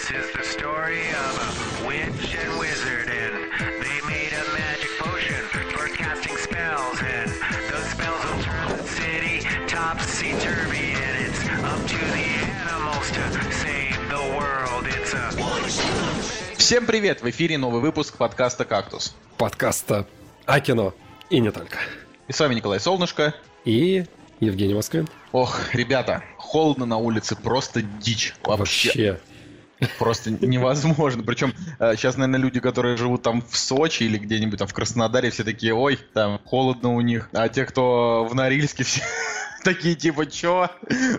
This is the story of a witch and wizard, and they made a magic potion for casting spells, and those spells will turn the city topsy-turvy, and it's up to the animals to save the world. It's a Всем привет! В эфире новый выпуск подкаста «Кактус». подкаста о кино. И не только. И с вами Николай Солнышко. И Евгений Москвин. Ох, ребята, холодно на улице, просто дичь. Вообще, Вообще. Просто невозможно. Причем сейчас, наверное, люди, которые живут там в Сочи или где-нибудь там в Краснодаре, все такие, ой, там холодно у них. А те, кто в Норильске, все такие типа, чё?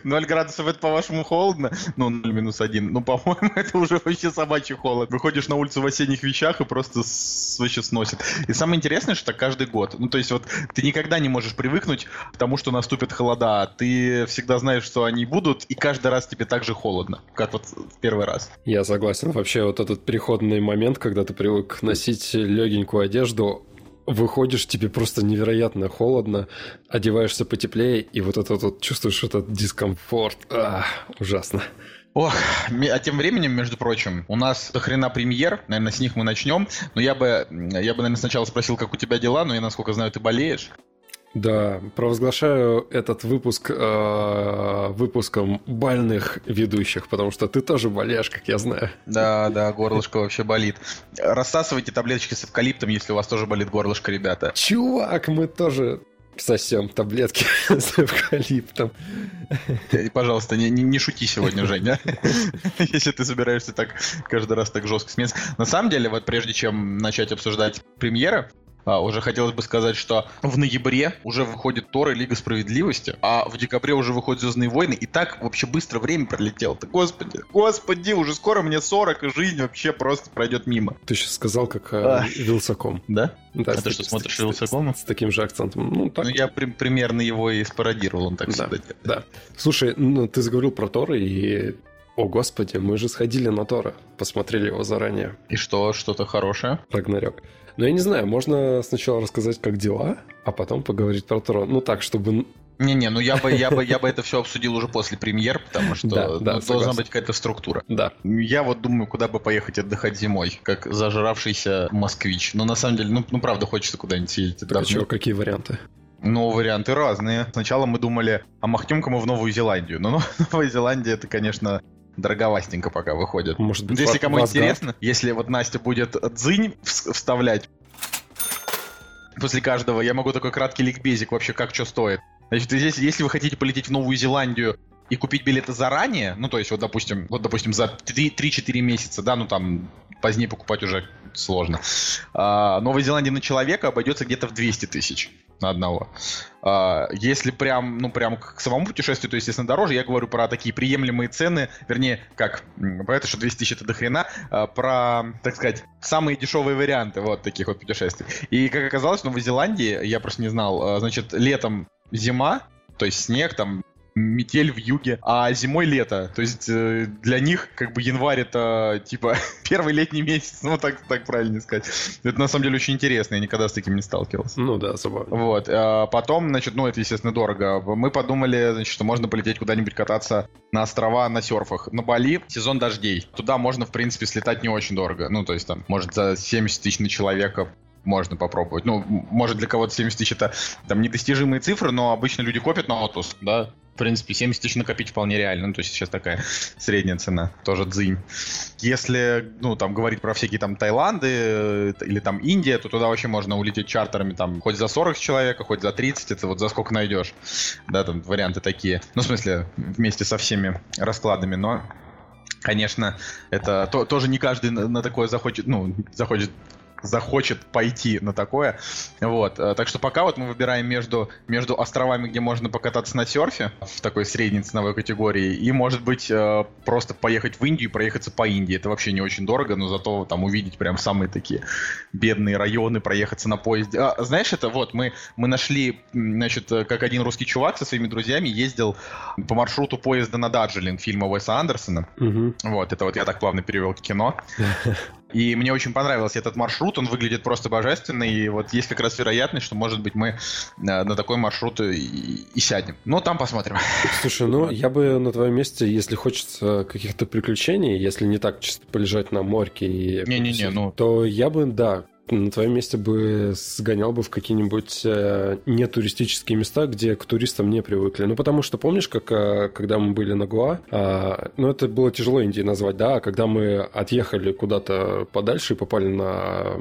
0 градусов это по-вашему холодно? Ну, 0 минус 1. Ну, по-моему, это уже вообще собачий холод. Выходишь на улицу в осенних вещах и просто с- вообще сносит. И самое интересное, что так каждый год. Ну, то есть вот ты никогда не можешь привыкнуть к тому, что наступят холода. Ты всегда знаешь, что они будут, и каждый раз тебе так же холодно, как вот в первый раз. Я согласен. Вообще вот этот переходный момент, когда ты привык носить легенькую одежду, выходишь, тебе просто невероятно холодно, одеваешься потеплее, и вот это вот чувствуешь этот дискомфорт. А, ужасно. Ох, а тем временем, между прочим, у нас до хрена премьер, наверное, с них мы начнем. Но я бы, я бы, наверное, сначала спросил, как у тебя дела, но я, насколько знаю, ты болеешь. Да, провозглашаю этот выпуск э, выпуском бальных ведущих, потому что ты тоже болеешь, как я знаю. Да, да, горлышко вообще болит. Рассасывайте таблеточки с эвкалиптом, если у вас тоже болит горлышко, ребята. Чувак, мы тоже сосем таблетки с эвкалиптом. И, Пожалуйста, не, не- не шути сегодня, Женя. Если ты собираешься так каждый раз так жестко смеяться. На самом деле, вот прежде чем начать обсуждать премьеры, а, уже хотелось бы сказать, что в ноябре уже выходит Тор и Лига Справедливости, а в декабре уже выходят Звездные войны, и так вообще быстро время пролетело-то. Господи, господи, уже скоро мне 40, и жизнь вообще просто пройдет мимо. Ты сейчас сказал, как Ах. Вилсаком. Да? Да, А ты что, смотришь с- Вилсакома? С, с таким же акцентом. Ну, так. Ну, я при- примерно его и спародировал, он так Да, всегда делает. да. Слушай, ну, ты заговорил про Тора, и... О, господи, мы же сходили на Тора. Посмотрели его заранее. И что, что-то хорошее? Рагнарёк. Но я не знаю, можно сначала рассказать, как дела, а потом поговорить про Тора. Ну так, чтобы... Не-не, ну я бы, я бы, я бы это все обсудил уже после премьер, потому что Да, ну, да, должна согласен. быть какая-то структура. Да, Я вот думаю, куда бы поехать отдыхать зимой, как зажравшийся москвич. Но на самом деле, ну, ну правда, хочется куда-нибудь съездить. так Да, а чё, какие варианты? Ну, варианты разные. Сначала мы думали, а махнем-ка мы в Новую Зеландию. Но ну, Новая Зеландия, это, конечно, дороговастенько пока выходит. Может быть, Если кому Асгард? интересно, если вот Настя будет дзынь вс- вставлять после каждого, я могу такой краткий ликбезик вообще, как что стоит. Значит, здесь, если вы хотите полететь в Новую Зеландию и купить билеты заранее, ну, то есть, вот, допустим, вот, допустим, за 3-4 месяца, да, ну, там, позднее покупать уже сложно. А, Новая Зеландия на человека обойдется где-то в 200 тысяч на одного. А, Если прям, ну, прям к самому путешествию, то, естественно, дороже, я говорю про такие приемлемые цены, вернее, как, понятно, что 200 тысяч это до хрена, а, про, так сказать, самые дешевые варианты вот таких вот путешествий. И, как оказалось, в Новой Зеландии, я просто не знал, а, значит, летом зима, то есть снег, там, метель в юге, а зимой лето. То есть э, для них как бы январь это типа первый летний месяц, ну так, так правильно сказать. Это на самом деле очень интересно, я никогда с таким не сталкивался. Ну да, забавно. Вот, а потом, значит, ну это, естественно, дорого. Мы подумали, значит, что можно полететь куда-нибудь кататься на острова на серфах. На Бали сезон дождей. Туда можно, в принципе, слетать не очень дорого. Ну, то есть там, может, за 70 тысяч на человека можно попробовать. Ну, может, для кого-то 70 тысяч это там недостижимые цифры, но обычно люди копят на отпуск, да. Принципе, 70 тысяч накопить вполне реально. Ну, то есть сейчас такая средняя цена, тоже дзынь. Если, ну, там, говорить про всякие там Таиланды э, или там Индия, то туда вообще можно улететь чартерами там хоть за 40 человека, хоть за 30, это вот за сколько найдешь. Да, там варианты такие. Ну, в смысле, вместе со всеми раскладами, но Конечно, это то- тоже не каждый на, на такое захочет, ну, захочет захочет пойти на такое. Вот. э, Так что пока вот мы выбираем между, между островами, где можно покататься на серфе в такой средней ценовой категории, и, может быть, э, просто поехать в Индию и проехаться по Индии. Это вообще не очень дорого, но зато там увидеть прям самые такие бедные районы, проехаться на поезде. А, знаешь, это вот мы, мы нашли, значит, э, как один русский чувак со своими друзьями ездил по маршруту поезда на Дарджелинг фильма Уэса Андерсона. Мгм. Вот, это вот я так плавно перевел кино. И мне очень понравился этот маршрут, он выглядит просто божественно, и вот есть как раз вероятность, что, может быть, мы э, на такой маршрут и, и сядем. Но там посмотрим. Слушай, ну я бы на твоем месте, если хочется каких-то приключений, если не так чисто полежать на морке и... Не-не-не, ну... То я бы, да, на твоем месте бы сгонял бы в какие-нибудь э, нетуристические места, где к туристам не привыкли. Ну, потому что помнишь, как э, когда мы были на Гуа, э, ну, это было тяжело Индии назвать, да, а когда мы отъехали куда-то подальше и попали на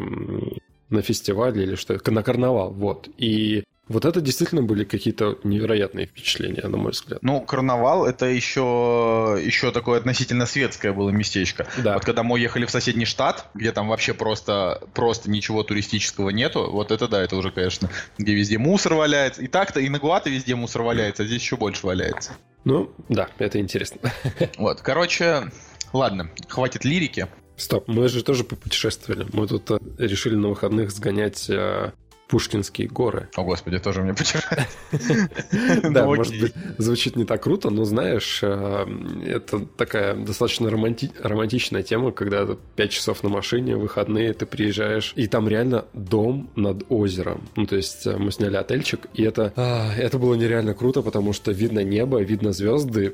на фестиваль или что, на карнавал, вот. И вот это действительно были какие-то невероятные впечатления, на мой взгляд. Ну, карнавал это еще, еще такое относительно светское было местечко. Да. Вот когда мы уехали в соседний штат, где там вообще просто, просто ничего туристического нету, вот это да, это уже, конечно, где везде мусор валяется. И так-то и на Гуате везде мусор валяется, а здесь еще больше валяется. Ну, да, это интересно. Вот, короче, ладно, хватит лирики. Стоп, мы же тоже попутешествовали. Мы тут э, решили на выходных сгонять э, Пушкинские горы. О, господи, тоже мне Да, ну, может быть, звучит не так круто, но знаешь, э, это такая достаточно романтичная тема, когда 5 часов на машине, выходные, ты приезжаешь, и там реально дом над озером. Ну, то есть э, мы сняли отельчик, и это, а, это было нереально круто, потому что видно небо, видно звезды,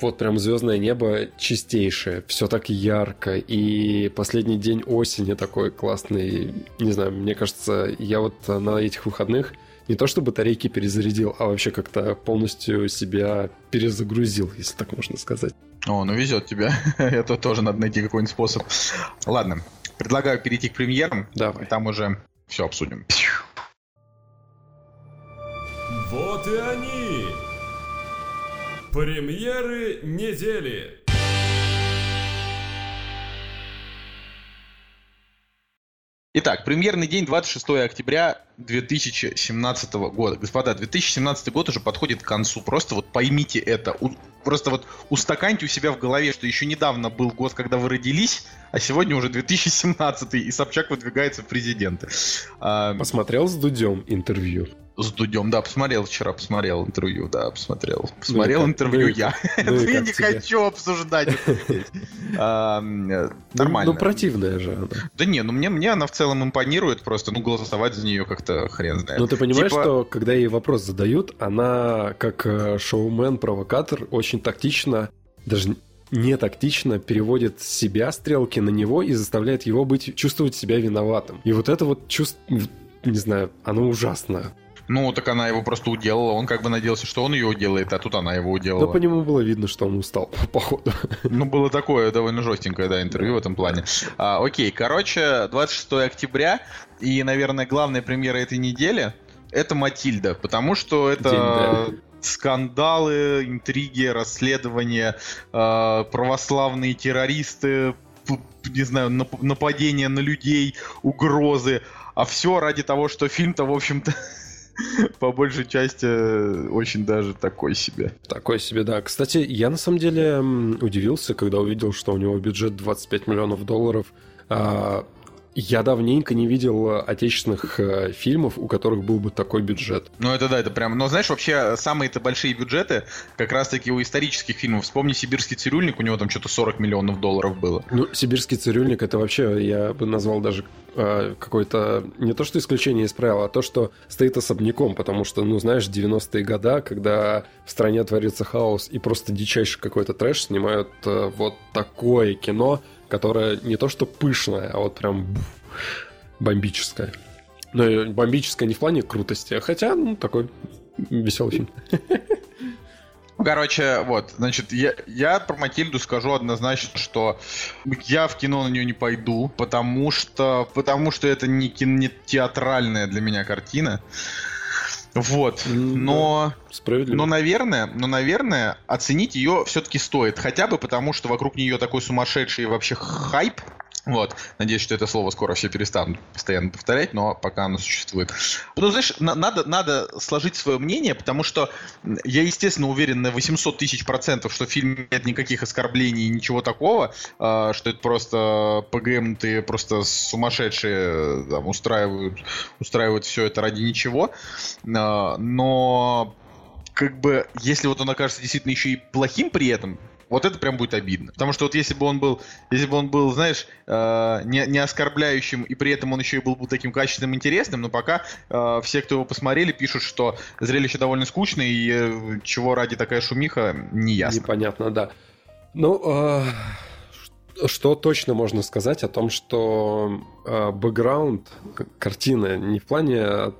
вот прям звездное небо чистейшее, все так ярко, и последний день осени такой классный, не знаю, мне кажется, я вот на этих выходных не то что батарейки перезарядил, а вообще как-то полностью себя перезагрузил, если так можно сказать. О, ну везет тебе. Это тоже надо найти какой-нибудь способ. Ладно, предлагаю перейти к премьерам. Давай. И там уже все обсудим. Вот и они! Премьеры недели! Итак, премьерный день 26 октября 2017 года. Господа, 2017 год уже подходит к концу. Просто вот поймите это. У, просто вот устаканьте у себя в голове, что еще недавно был год, когда вы родились, а сегодня уже 2017, и Собчак выдвигается в президенты. А, Посмотрел с Дудем интервью? С Дудем, да, посмотрел вчера, посмотрел интервью, да, посмотрел. Посмотрел ну, интервью ну, я. Ну, я не тебе? хочу обсуждать это ну, Нормально. Ну, противная же. Да не, ну мне, мне она в целом импонирует, просто, ну, голосовать за нее как-то хрен знает. Ну, ты понимаешь, типа... что когда ей вопрос задают, она, как э, шоумен-провокатор, очень тактично, даже не тактично переводит себя, стрелки на него и заставляет его быть, чувствовать себя виноватым. И вот это вот чувство, не знаю, оно ужасно. Ну, так она его просто уделала. Он как бы надеялся, что он ее уделает, а тут она его уделала. Да по нему было видно, что он устал, походу. Ну, было такое довольно жестенькое, да, интервью в этом плане. А, окей, короче, 26 октября, и, наверное, главная премьера этой недели — это «Матильда», потому что это... День, да скандалы, интриги, расследования, э, православные террористы, не знаю, нападения на людей, угрозы, а все ради того, что фильм-то, в общем-то, по большей части очень даже такой себе. Такой себе, да. Кстати, я на самом деле удивился, когда увидел, что у него бюджет 25 миллионов долларов. А, я давненько не видел отечественных э, фильмов, у которых был бы такой бюджет. Ну это да, это прям... Но знаешь, вообще самые-то большие бюджеты как раз-таки у исторических фильмов. Вспомни «Сибирский цирюльник», у него там что-то 40 миллионов долларов было. Ну, «Сибирский цирюльник» это вообще, я бы назвал даже э, какое-то... Не то, что исключение из правила, а то, что стоит особняком, потому что, ну, знаешь, 90-е года, когда в стране творится хаос и просто дичайший какой-то трэш, снимают э, вот такое кино, которая не то что пышная, а вот прям бомбическая. Ну, бомбическая не в плане крутости, а хотя, ну, такой веселый фильм. Короче, вот, значит, я, я про Матильду скажу однозначно, что я в кино на нее не пойду, потому что, потому что это не, не театральная для меня картина. Вот, но, да, но, наверное, но, наверное, оценить ее все-таки стоит, хотя бы потому, что вокруг нее такой сумасшедший вообще хайп, вот. Надеюсь, что это слово скоро все перестанут постоянно повторять, но пока оно существует. Ну, знаешь, на- надо, надо сложить свое мнение, потому что я, естественно, уверен на 800 тысяч процентов, что в фильме нет никаких оскорблений и ничего такого, э, что это просто ПГМ-ты просто сумасшедшие там, устраивают, устраивают все это ради ничего. Э, но как бы, если вот он окажется действительно еще и плохим при этом, Вот это прям будет обидно. Потому что вот если бы он был, если бы он был, знаешь, э, не, не оскорбляющим, и при этом он еще и был бы таким качественным, интересным, но пока э, все, кто его посмотрели, пишут, что зрелище довольно скучное, и э, чего ради такая шумиха, не ясно. Непонятно, да. Ну, э, что точно можно сказать о том, что э, бэкграунд картины не в плане э,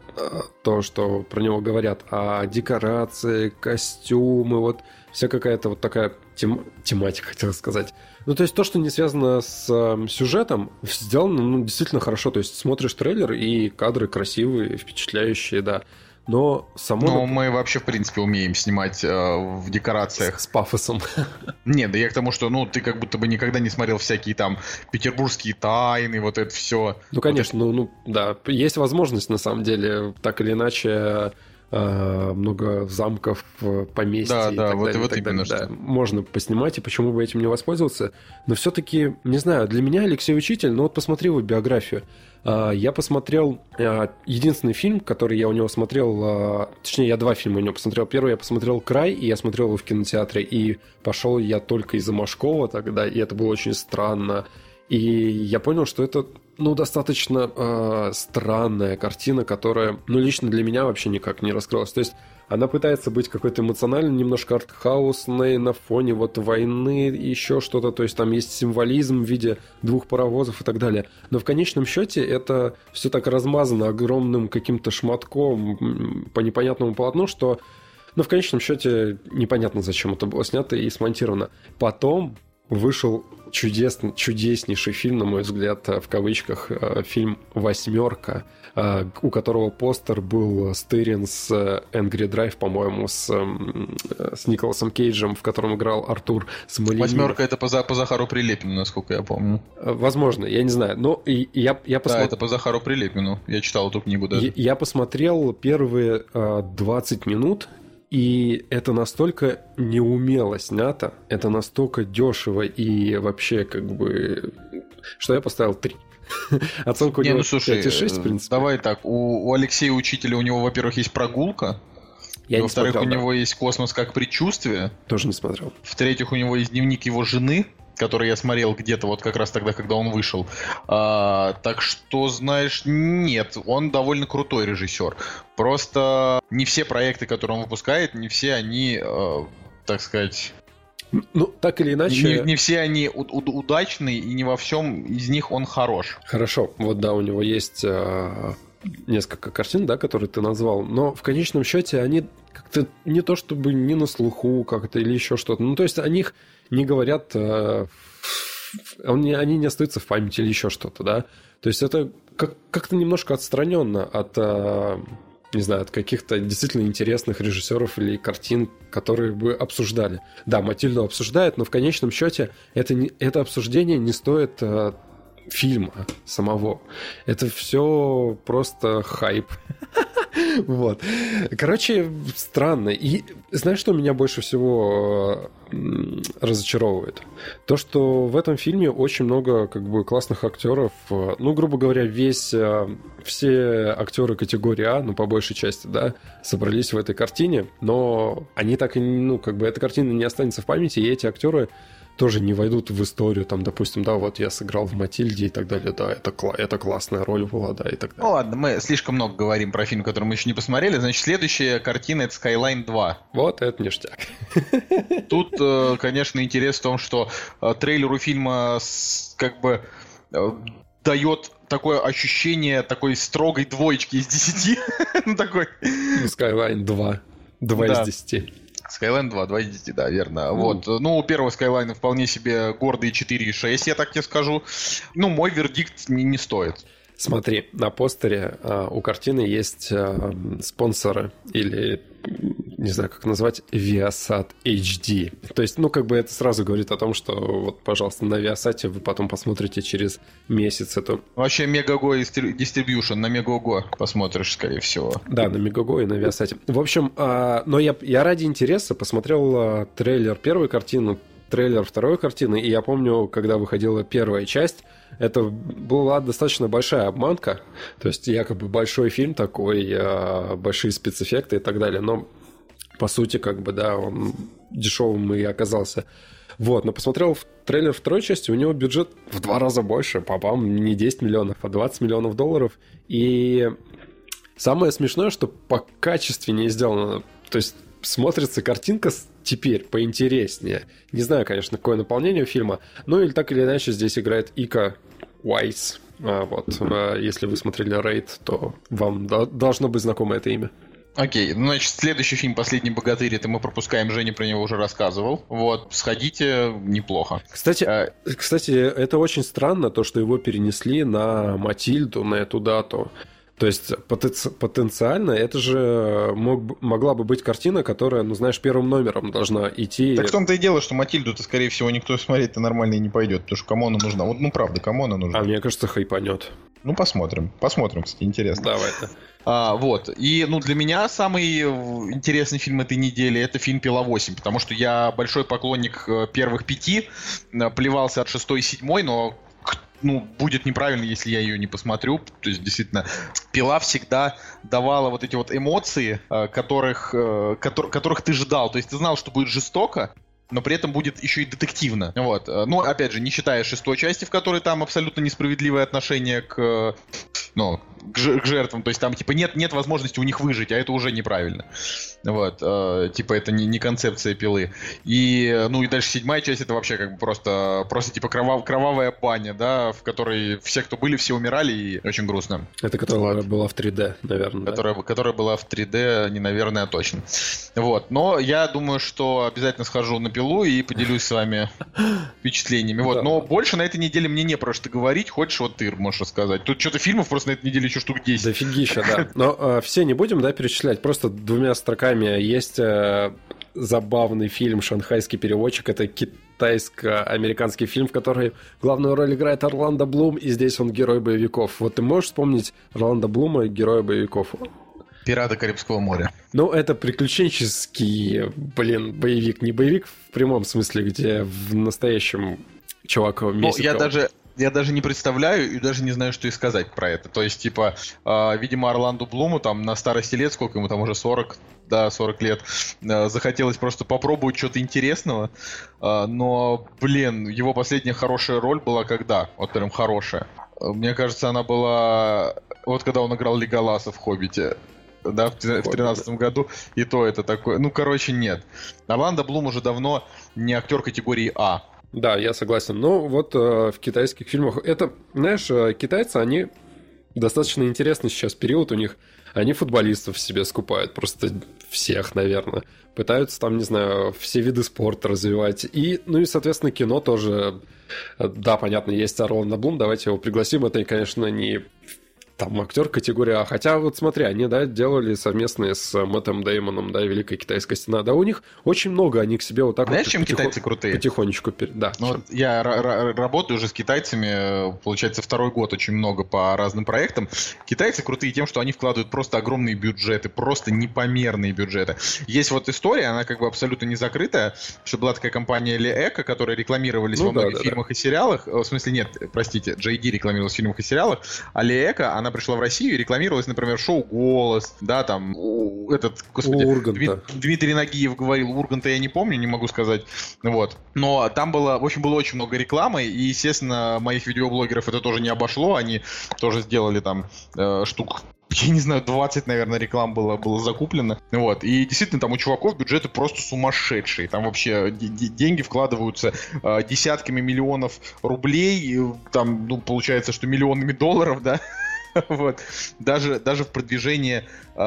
то, что про него говорят, а декорации, костюмы, вот вся какая-то вот такая тем, тематика, хотел сказать. Ну, то есть то, что не связано с э, сюжетом, сделано ну, действительно хорошо. То есть смотришь трейлер, и кадры красивые, впечатляющие, да но само... Ну, мы вообще, в принципе, умеем снимать э, в декорациях. С, с пафосом. Нет, да я к тому, что, ну, ты как будто бы никогда не смотрел всякие там петербургские тайны, вот это все. Ну, конечно, вот это... ну, ну, да, есть возможность, на самом деле, так или иначе много замков, поместьй да, и да, так вот, далее. Вот так именно далее. Что. Да, можно поснимать, и почему бы этим не воспользоваться. Но все-таки, не знаю, для меня Алексей Учитель, ну вот посмотри его биографию. А, я посмотрел единственный фильм, который я у него смотрел, точнее, я два фильма у него посмотрел. Первый я посмотрел «Край», и я смотрел его в кинотеатре, и пошел я только из-за Машкова тогда, и это было очень странно. И я понял, что это, ну, достаточно э, странная картина, которая, ну, лично для меня вообще никак не раскрылась. То есть она пытается быть какой-то эмоциональной, немножко артхаусной на фоне вот войны, еще что-то. То есть там есть символизм в виде двух паровозов и так далее. Но в конечном счете это все так размазано огромным каким-то шматком по непонятному полотну, что ну, в конечном счете непонятно, зачем это было снято и смонтировано. Потом вышел чудесный, чудеснейший фильм, на мой взгляд, в кавычках, э, фильм «Восьмерка», э, у которого постер был стырен с Angry Drive, по-моему, с, с Николасом Кейджем, в котором играл Артур Смолянинов. «Восьмерка» — это по, по Захару Прилепину, насколько я помню. Э, возможно, я не знаю. Но и, я, я посмотр... Да, это по Захару Прилепину. Я читал эту книгу даже. Я, я посмотрел первые 20 минут и это настолько неумело снято, это настолько дешево и вообще как бы... Что я поставил 3. Оценку Не, ну слушай, 5,6, в принципе. Давай так, у, у Алексея Учителя у него, во-первых, есть прогулка. Я во-вторых, смотрел, у да. него есть космос как предчувствие. Тоже не смотрел. В-третьих, у него есть дневник его жены, который я смотрел где-то вот как раз тогда, когда он вышел. А, так что, знаешь, нет, он довольно крутой режиссер. Просто не все проекты, которые он выпускает, не все они, э, так сказать... Ну, так или иначе... Не, не все они у- у- удачные, и не во всем из них он хорош. Хорошо, вот да, у него есть э, несколько картин, да, которые ты назвал, но в конечном счете они как-то не то чтобы не на слуху как-то или еще что-то. Ну, то есть о них не говорят, э, они, не остаются в памяти или еще что-то, да. То есть это как- как-то немножко отстраненно от, э, не знаю, от каких-то действительно интересных режиссеров или картин, которые бы обсуждали. Да, Матильду обсуждает, но в конечном счете это, это обсуждение не стоит э, фильма самого. Это все просто хайп. Вот. Короче, странно. И знаешь, что меня больше всего разочаровывает? То, что в этом фильме очень много как бы классных актеров. Э, Ну, грубо говоря, весь э, все актеры категории А, ну, по большей части, да, собрались в этой картине, но они так и, ну, как бы эта картина не останется в памяти, и эти актеры тоже не войдут в историю, там, допустим, да, вот я сыграл в Матильде и так далее, да, это, кла- это классная роль была, да, и так далее. Ну ладно, мы слишком много говорим про фильм, который мы еще не посмотрели. Значит, следующая картина это Skyline 2. Вот это ништяк. Тут, э, конечно, интерес в том, что э, трейлеру фильма как бы э, дает такое ощущение такой строгой двоечки из 10. Ну, такой. Skyline 2. 2 Да. из 10. Skyline 2, 2 из 10, да, верно. Вот. Ну, у первого Skyline вполне себе гордые 4,6, я так тебе скажу. Ну, мой вердикт не, не стоит. Смотри, на постере а, у картины есть а, спонсоры или не знаю, как назвать, Viasat HD. То есть, ну, как бы это сразу говорит о том, что вот, пожалуйста, на Viasat вы потом посмотрите через месяц эту... Вообще, Мегаго Distribution на Мегаго посмотришь, скорее всего. Да, на Мегаго и на Viasat. В общем, а, но я, я ради интереса посмотрел а, трейлер первой картины, трейлер второй картины, и я помню, когда выходила первая часть, это была достаточно большая обманка, то есть якобы большой фильм такой, а, большие спецэффекты и так далее, но по сути, как бы, да, он дешевым и оказался. Вот, но посмотрел в трейлер второй части, у него бюджет в два раза больше, по-моему, не 10 миллионов, а 20 миллионов долларов. И самое смешное, что по качественнее сделано. То есть смотрится картинка теперь поинтереснее. Не знаю, конечно, какое наполнение фильма, но или так или иначе здесь играет Ика Уайс. А, вот, а, если вы смотрели Рейд, то вам должно быть знакомо это имя. Окей, ну, значит, следующий фильм «Последний богатырь», это мы пропускаем, Женя про него уже рассказывал. Вот, сходите, неплохо. Кстати, а... кстати, это очень странно, то, что его перенесли на Матильду, на эту дату. То есть потенциально это же мог, могла бы быть картина, которая, ну знаешь, первым номером должна идти. Так в том-то и дело, что Матильду-то, скорее всего, никто смотреть-то нормально и не пойдет, потому что кому она нужна. Вот, ну правда, кому она нужна. А мне кажется, хайпанет. Ну, посмотрим. Посмотрим, кстати, интересно. Давай. А, вот. И, ну, для меня самый интересный фильм этой недели это фильм «Пила 8», потому что я большой поклонник э, первых пяти, э, плевался от шестой и седьмой, но ну, будет неправильно, если я ее не посмотрю. То есть, действительно, пила всегда давала вот эти вот эмоции, э, которых, э, котор, которых ты ждал. То есть ты знал, что будет жестоко, но при этом будет еще и детективно. Вот. Ну, опять же, не считая шестой части, в которой там абсолютно несправедливое отношение к, ну, к, жертвам. То есть там, типа, нет, нет возможности у них выжить, а это уже неправильно. Вот. Э, типа, это не, не концепция пилы. И, ну, и дальше седьмая часть, это вообще как бы просто, просто типа, кровав, кровавая баня, да, в которой все, кто были, все умирали, и очень грустно. Это которая вот. была в 3D, наверное, которая, да? которая была в 3D, не наверное, а точно. Вот. Но я думаю, что обязательно схожу на пилу и поделюсь с вами впечатлениями. Вот. Но больше на этой неделе мне не про что говорить. Хочешь, вот ты можешь рассказать. Тут что-то фильмов просто на этой неделе еще штук 10. Дофигища, да. Но э, все не будем, да, перечислять. Просто двумя строками есть э, забавный фильм «Шанхайский переводчик». Это китайско-американский фильм, в который главную роль играет Орландо Блум, и здесь он герой боевиков. Вот ты можешь вспомнить Орландо Блума, героя боевиков? Пираты Карибского моря. Ну, это приключенческий, блин, боевик. Не боевик в прямом смысле, где в настоящем чувак месяц. Ну, я даже, я даже не представляю и даже не знаю, что и сказать про это. То есть, типа, э, видимо, Орланду Блуму там на старости лет, сколько ему там уже 40, да, 40 лет, э, захотелось просто попробовать что-то интересного. Э, но, блин, его последняя хорошая роль была когда? Вот прям хорошая. Мне кажется, она была... Вот когда он играл Леголаса в «Хоббите» да, в 2013 году, и то это такое. Ну, короче, нет. Орландо Блум уже давно не актер категории А. Да, я согласен. Но вот э, в китайских фильмах... Это, знаешь, э, китайцы, они достаточно интересный сейчас период у них. Они футболистов себе скупают, просто всех, наверное. Пытаются там, не знаю, все виды спорта развивать. И, ну и, соответственно, кино тоже... Э, да, понятно, есть Орландо Блум, давайте его пригласим. Это, конечно, не там актер категория А. Хотя вот смотри, они, да, делали совместные с Мэттом Деймоном, да, Великая Китайская Стена. Да, у них очень много, они к себе вот так Знаешь, вот... чем потихо... китайцы крутые? Потихонечку, да. Ну, вот я работаю уже с китайцами, получается, второй год очень много по разным проектам. Китайцы крутые тем, что они вкладывают просто огромные бюджеты, просто непомерные бюджеты. Есть вот история, она как бы абсолютно не закрытая, что была такая компания Леэко, которая рекламировались ну, во многих да, фильмах да. и сериалах. В смысле, нет, простите, JD рекламировалась в фильмах и сериалах, а Леэко, она она пришла в Россию и рекламировалась, например, шоу «Голос», да, там, этот, господи, Урганта. Дмитрий Нагиев говорил, Урганта я не помню, не могу сказать, вот. Но там было, в общем, было очень много рекламы, и, естественно, моих видеоблогеров это тоже не обошло, они тоже сделали там э, штук я не знаю, 20, наверное, реклам было, было закуплено. Вот. И действительно, там у чуваков бюджеты просто сумасшедшие. Там вообще деньги вкладываются э, десятками миллионов рублей. Там, ну, получается, что миллионами долларов, да. вот. Даже, даже в продвижении э,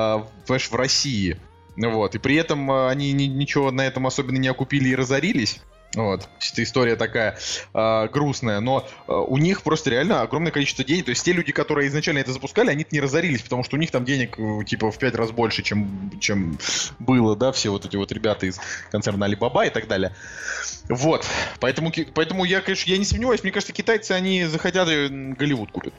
в России. Вот. И при этом э, они ни, ничего на этом особенно не окупили и разорились. Вот, эта история такая э, грустная, но э, у них просто реально огромное количество денег. То есть те люди, которые изначально это запускали, они не разорились, потому что у них там денег э, типа в пять раз больше, чем, чем было, да, все вот эти вот ребята из концерна Alibaba и так далее. Вот, поэтому, поэтому я, конечно, я не сомневаюсь, мне кажется, китайцы, они захотят Голливуд купят.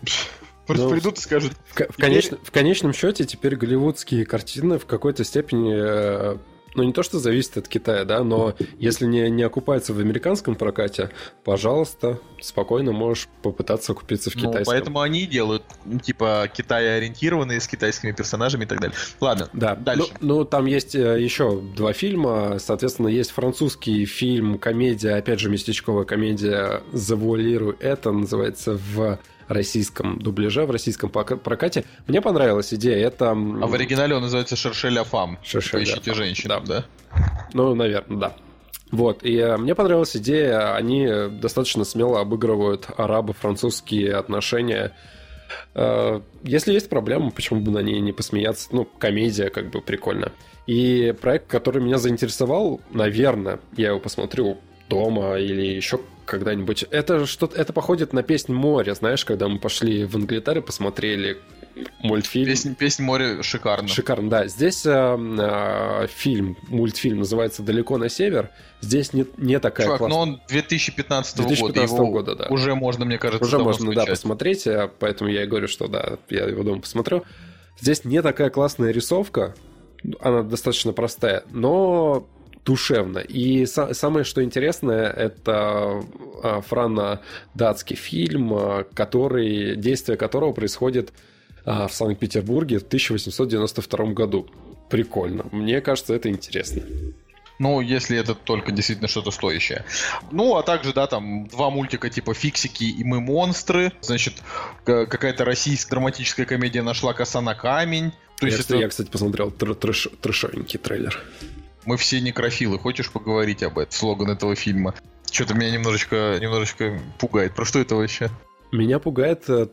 Просто ну, придут и скажут. В, в, конечном, в конечном счете теперь голливудские картины в какой-то степени э, ну не то, что зависит от Китая, да, но если не, не окупается в американском прокате, пожалуйста, спокойно можешь попытаться купиться в Ну, китайском. поэтому они делают, ну, типа, Китай-ориентированные с китайскими персонажами и так далее. Ладно, Да, дальше. Ну, ну, там есть э, еще два фильма. Соответственно, есть французский фильм, комедия, опять же, местечковая комедия «Завуалируй это», называется в российском дубляже, в российском прокате. Мне понравилась идея. Это... А в оригинале он называется Шершеля Фам. «Шершеля Поищите Фам», женщину, да. Ну, наверное, да. Вот, и э, мне понравилась идея, они достаточно смело обыгрывают арабо-французские отношения. Э, Если есть проблема, почему бы на ней не посмеяться? Ну, комедия как бы прикольно. И проект, который меня заинтересовал, наверное, я его посмотрю дома или еще когда-нибудь. Это что-то, это походит на песнь моря, знаешь, когда мы пошли в Англитер и посмотрели мультфильм. Песнь, песнь море шикарно. Шикарно, да. Здесь э, э, фильм, мультфильм называется «Далеко на север». Здесь не, не такая Чувак, классная... но он 2015, 2015 года. Года, да. Уже можно, мне кажется, Уже можно, да, скачать. посмотреть, э, поэтому я и говорю, что да, я его дома посмотрю. Здесь не такая классная рисовка, она достаточно простая, но душевно. И са- самое, что интересное, это а, франно-датский фильм, а, который, действие которого происходит а, в Санкт-Петербурге в 1892 году. Прикольно. Мне кажется, это интересно. Ну, если это только действительно что-то стоящее. Ну, а также, да, там два мультика типа «Фиксики» и «Мы монстры». Значит, какая-то российская драматическая комедия нашла коса на камень. То я, есть кстати, это я, кстати, посмотрел тр- трэш- трэшовенький трейлер. Мы все некрофилы. Хочешь поговорить об этом? Слоган этого фильма. Что-то меня немножечко, немножечко пугает. Про что это вообще? Меня пугает э,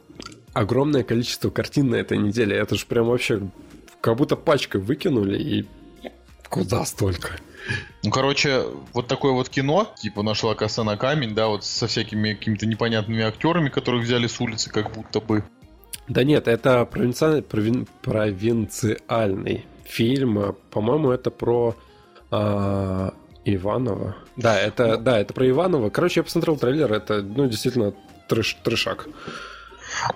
огромное количество картин на этой неделе. Это же прям вообще как будто пачкой выкинули и куда столько? Ну, короче, вот такое вот кино, типа нашла коса на камень, да, вот со всякими какими-то непонятными актерами, которых взяли с улицы, как будто бы. Да нет, это провинци- провин- провинциальный фильм. По-моему, это про а, Иванова. Да, это, да, это про Иванова. Короче, я посмотрел трейлер, это, ну, действительно, трэш, трешак.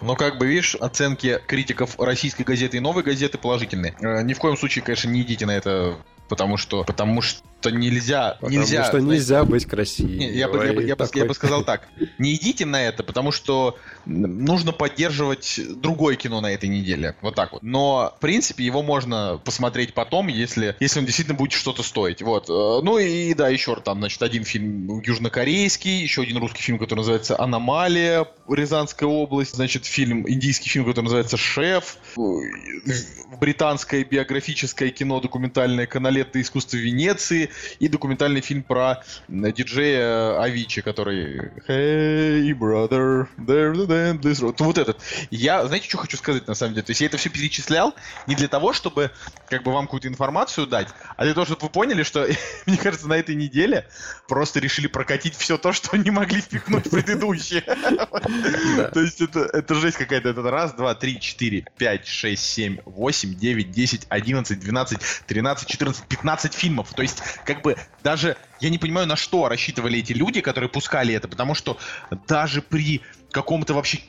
Но, как бы, видишь, оценки критиков российской газеты и новой газеты положительные. Э, ни в коем случае, конечно, не идите на это, потому что, потому что нельзя, Потому нельзя. что знаете, нельзя быть красивее. Не, я, бы, я, бы, я, бы, я бы сказал так. Не идите на это, потому что нужно поддерживать другое кино на этой неделе. Вот так вот. Но, в принципе, его можно посмотреть потом, если, если он действительно будет что-то стоить. Вот. Э, Ну и да, еще там, значит, один фильм южнокорейский, еще один русский фильм, который называется «Аномалия», Рязанская область, значит, фильм, индийский фильм, который называется «Шеф», э, британское биографическое кино документальное «Каналетто искусство Венеции», и документальный фильм про м, диджея Авичи, который Hey, brother, there's an endless road. Вот этот. Я, знаете, что хочу сказать на самом деле? То есть я это все перечислял не для того, чтобы как бы вам какую-то информацию дать, а для того, чтобы вы поняли, что, мне кажется, на этой неделе просто решили прокатить все то, что не могли впихнуть в предыдущие. То есть это, это жесть какая-то. Это раз, два, три, четыре, пять, шесть, семь, восемь, девять, десять, одиннадцать, двенадцать, тринадцать, четырнадцать, пятнадцать фильмов. То есть, как бы, даже я не понимаю, на что рассчитывали эти люди, которые пускали это, потому что даже при каком-то вообще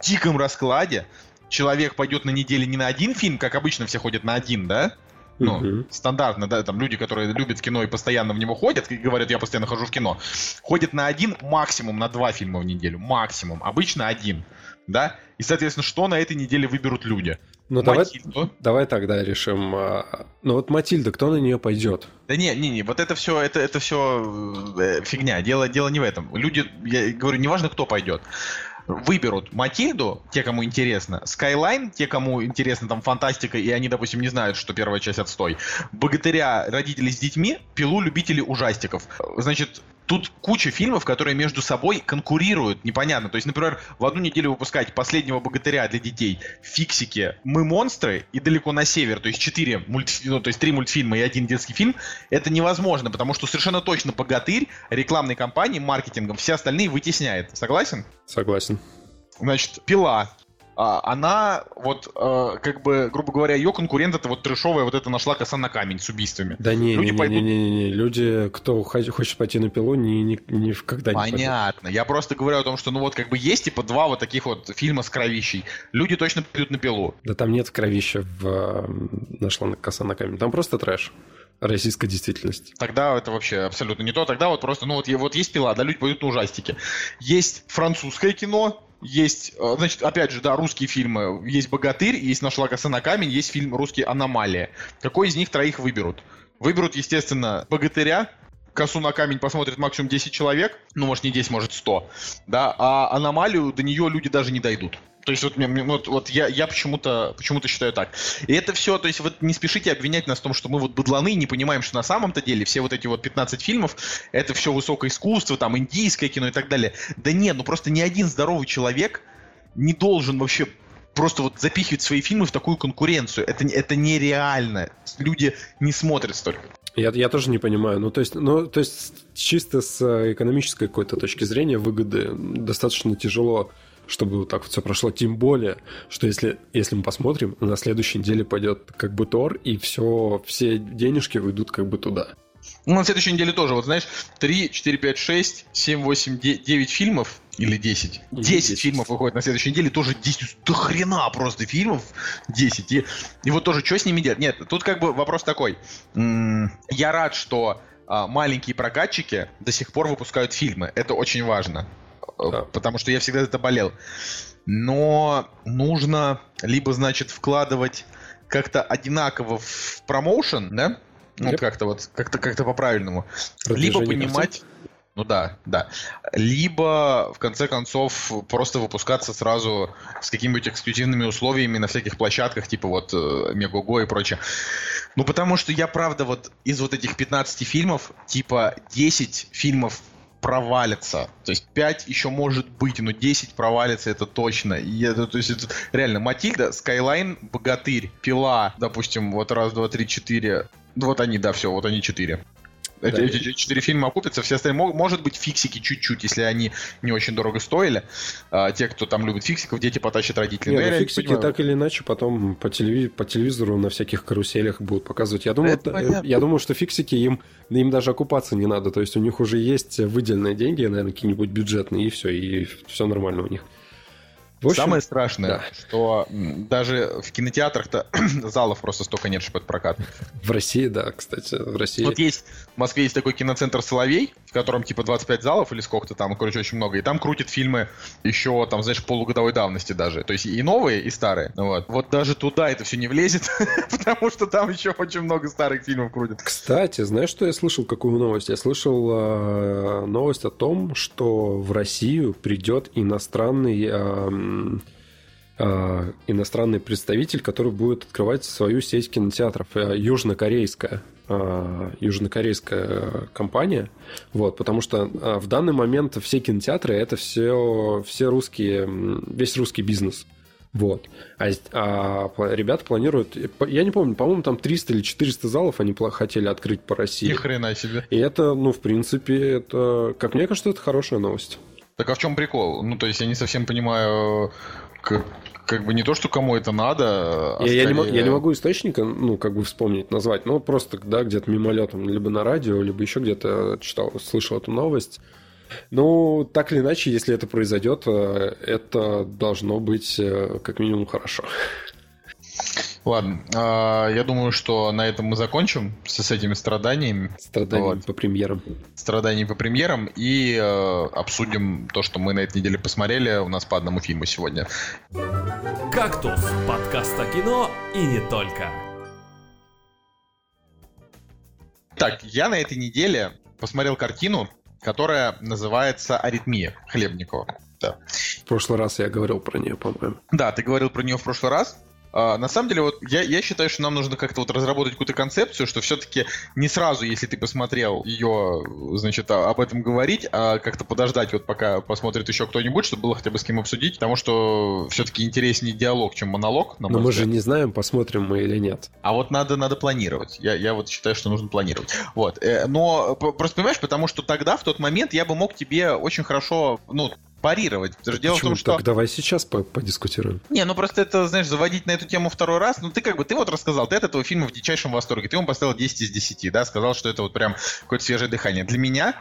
диком раскладе человек пойдет на неделе не на один фильм, как обычно все ходят на один, да? Ну, Мгм. стандартно, да, там люди, которые любят кино и постоянно в него ходят, и говорят, я постоянно хожу в кино, ходят на один, максимум на два фильма в неделю, максимум, обычно один, да? И, соответственно, что на этой неделе выберут люди? Ну, давай, Матильду. давай тогда решим. а, Ну, вот Матильда, кто на нее пойдет? Да не, не, не, вот это все, это, это все фигня. Дело, дело не в этом. Люди, я говорю, неважно, кто пойдет. Выберут Матильду, те, кому интересно, Skyline, те, кому интересна там фантастика, и они, допустим, не знают, что первая часть отстой. Богатыря, родители с детьми, пилу любители ужастиков. Значит, тут куча фильмов, которые между собой конкурируют, непонятно. То есть, например, в одну неделю выпускать последнего богатыря для детей, фиксики, мы монстры и далеко на север, то есть четыре мультфи- ну, то есть три мультфильма и один детский фильм, это невозможно, потому что совершенно точно богатырь рекламной кампании, маркетингом, все остальные вытесняет. Согласен? Согласен. Значит, пила. А, она, вот, э, как бы, грубо говоря, ее конкурент это вот трешовая, вот это нашла коса на камень с убийствами. Да не, Люди не, не, пойдут- не, не, не, люди, кто хо- хочет пойти на пилу, ни, ни, никогда не пойдут. Понятно. Я просто говорю о том, что, ну вот, как бы есть типа два вот таких вот фильма с кровищей. Люди точно пойдут на пилу. Да там нет кровища в э, нашла на коса на камень. Там просто трэш. Российской действительности. Тогда это вообще абсолютно не то. Тогда вот просто, ну вот, вот есть пила, да, люди пойдут на ужастики. Есть французское кино, есть, э, значит, опять же, да, русские фильмы. Есть «Богатырь», есть «Нашла коса на камень», есть фильм русский «Аномалия». Какой из них троих выберут? Выберут, естественно, «Богатыря», косу на камень посмотрит максимум 10 человек, ну, может, не 10, может, 100, да, а аномалию до нее люди даже не дойдут. То есть вот, мне- вот, вот я, я почему-то почему считаю так. И это все, то есть вот не спешите обвинять нас в том, что мы вот быдланы, не понимаем, что на самом-то деле все вот эти вот 15 фильмов, это все высокое искусство, там, индийское кино и так далее. Да нет, ну просто ни один здоровый человек не должен вообще просто вот запихивать свои фильмы в такую конкуренцию. Это, это нереально. Люди не смотрят столько. Я, я тоже не понимаю. Ну, то есть, ну, то есть, чисто с э, экономической какой-то точки зрения выгоды достаточно тяжело, чтобы вот так вот все прошло. Тем более, что если, если мы посмотрим, на следующей неделе пойдет как бы Тор, и все, все денежки уйдут как бы туда. Ну, на следующей неделе тоже, вот знаешь, 3, 4, 5, 6, 7, 8, 9 фильмов, или 10. Или 10, 10. фильмов выходит на следующей неделе, тоже 10, до хрена просто фильмов 10. И, и вот тоже, что с ними делать? Нет, тут как бы вопрос такой. Я рад, что а, маленькие прокатчики до сих пор выпускают фильмы. Это очень важно. Да. Потому что я всегда это болел. Но нужно либо, значит, вкладывать как-то одинаково в промоушен, да? Ну, Yep. как-то вот, как-то как-то по-правильному. Либо понимать... Ну да, да. Либо, в конце концов, просто выпускаться сразу с какими-нибудь эксклюзивными условиями на всяких площадках, типа вот э, Мегого и прочее. Ну, потому что я, правда, вот из вот этих 15 фильмов, типа 10 фильмов провалится. То есть 5 еще может быть, но 10 провалится, это точно. И это, то есть это реально Матильда, Скайлайн, Богатырь, Пила, допустим, вот раз, два, три, четыре. Вот они, да, все, вот они четыре. Эти, Да. эти четыре фильма окупятся, все остальные, мо- может быть, фиксики чуть-чуть, если они не очень дорого стоили. А, те, кто там любит фиксиков, дети потащат родителей. Не, Но я ну, фиксики понимаю. так или иначе потом по, телеви- по телевизору на всяких каруселях будут показывать. Я думаю, Это э, я думаю, что фиксики им, им даже окупаться не надо. То есть у них уже есть выделенные деньги, наверное, какие-нибудь бюджетные, и все, и все нормально у них. В общем, Самое страшное, да. что даже в кинотеатрах-то залов просто столько нет, чтобы под прокат. в России, да, кстати, в России. Вот есть, в Москве есть такой киноцентр «Соловей», в котором типа 25 залов или сколько-то там, короче, очень много. И там крутят фильмы еще, там, знаешь, полугодовой давности даже. То есть и новые, и старые. Вот, вот даже туда это все не влезет, потому что там еще очень много старых фильмов крутят. Кстати, знаешь, что я слышал, какую новость? Я слышал э, новость о том, что в Россию придет иностранный э, э, иностранный представитель, который будет открывать свою сеть кинотеатров, э, южнокорейская э, южнокорейская компания, вот, потому что э, в данный момент все кинотеатры это все все русские, весь русский бизнес. Вот. А, а ребята планируют... Я не помню, по-моему, там 300 или 400 залов они хотели открыть по России. Ни хрена себе. И это, ну, в принципе, это... Как мне кажется, это хорошая новость. Так а в чем прикол? Ну, то есть я не совсем понимаю, как, как бы не то, что кому это надо, а я, я не, скорее- я не могу источника, ну, как бы вспомнить, назвать, но просто, да, где-то мимолетом, либо на радио, либо еще где-то читал, слышал эту новость. Ну, так или иначе, если это произойдет, э, это должно быть э, как минимум хорошо. Ладно, а, я думаю, что на этом мы закончим с, с этими страданиями, Страдания Вот. по премьерам. страданиями по премьерам и э, обсудим то, что мы на этой неделе посмотрели. У нас по одному фильму сегодня. «Кактус» – подкаст о кино и не только. Так, я на этой неделе посмотрел картину, которая называется «Аритмия» Хлебникова. Да. В прошлый раз я говорил про нее, по-моему. Да, ты говорил про нее в прошлый раз. А, на самом деле, вот я, я считаю, что нам нужно как-то вот разработать какую-то концепцию, что все-таки не сразу, если ты посмотрел ее, значит, а- об этом говорить, а как-то подождать, вот пока посмотрит еще кто-нибудь, чтобы было хотя бы с кем обсудить, потому что все-таки интереснее диалог, чем монолог, Но мы взгляд. же не знаем, посмотрим мы или нет. А вот надо, надо планировать. Я, я вот считаю, что нужно планировать. Вот. Э, Но просто понимаешь, потому что тогда, в тот момент, я бы мог тебе очень хорошо, ну, парировать. Потому что дело в том, что... Так давай сейчас по- подискутируем. Не, ну просто это, знаешь, заводить на эту тему второй раз, ну ты как бы, ты вот рассказал, ты от этого фильма в дичайшем восторге, ты ему поставил 10 из 10, да, сказал, что это вот прям какое-то свежее дыхание. Для меня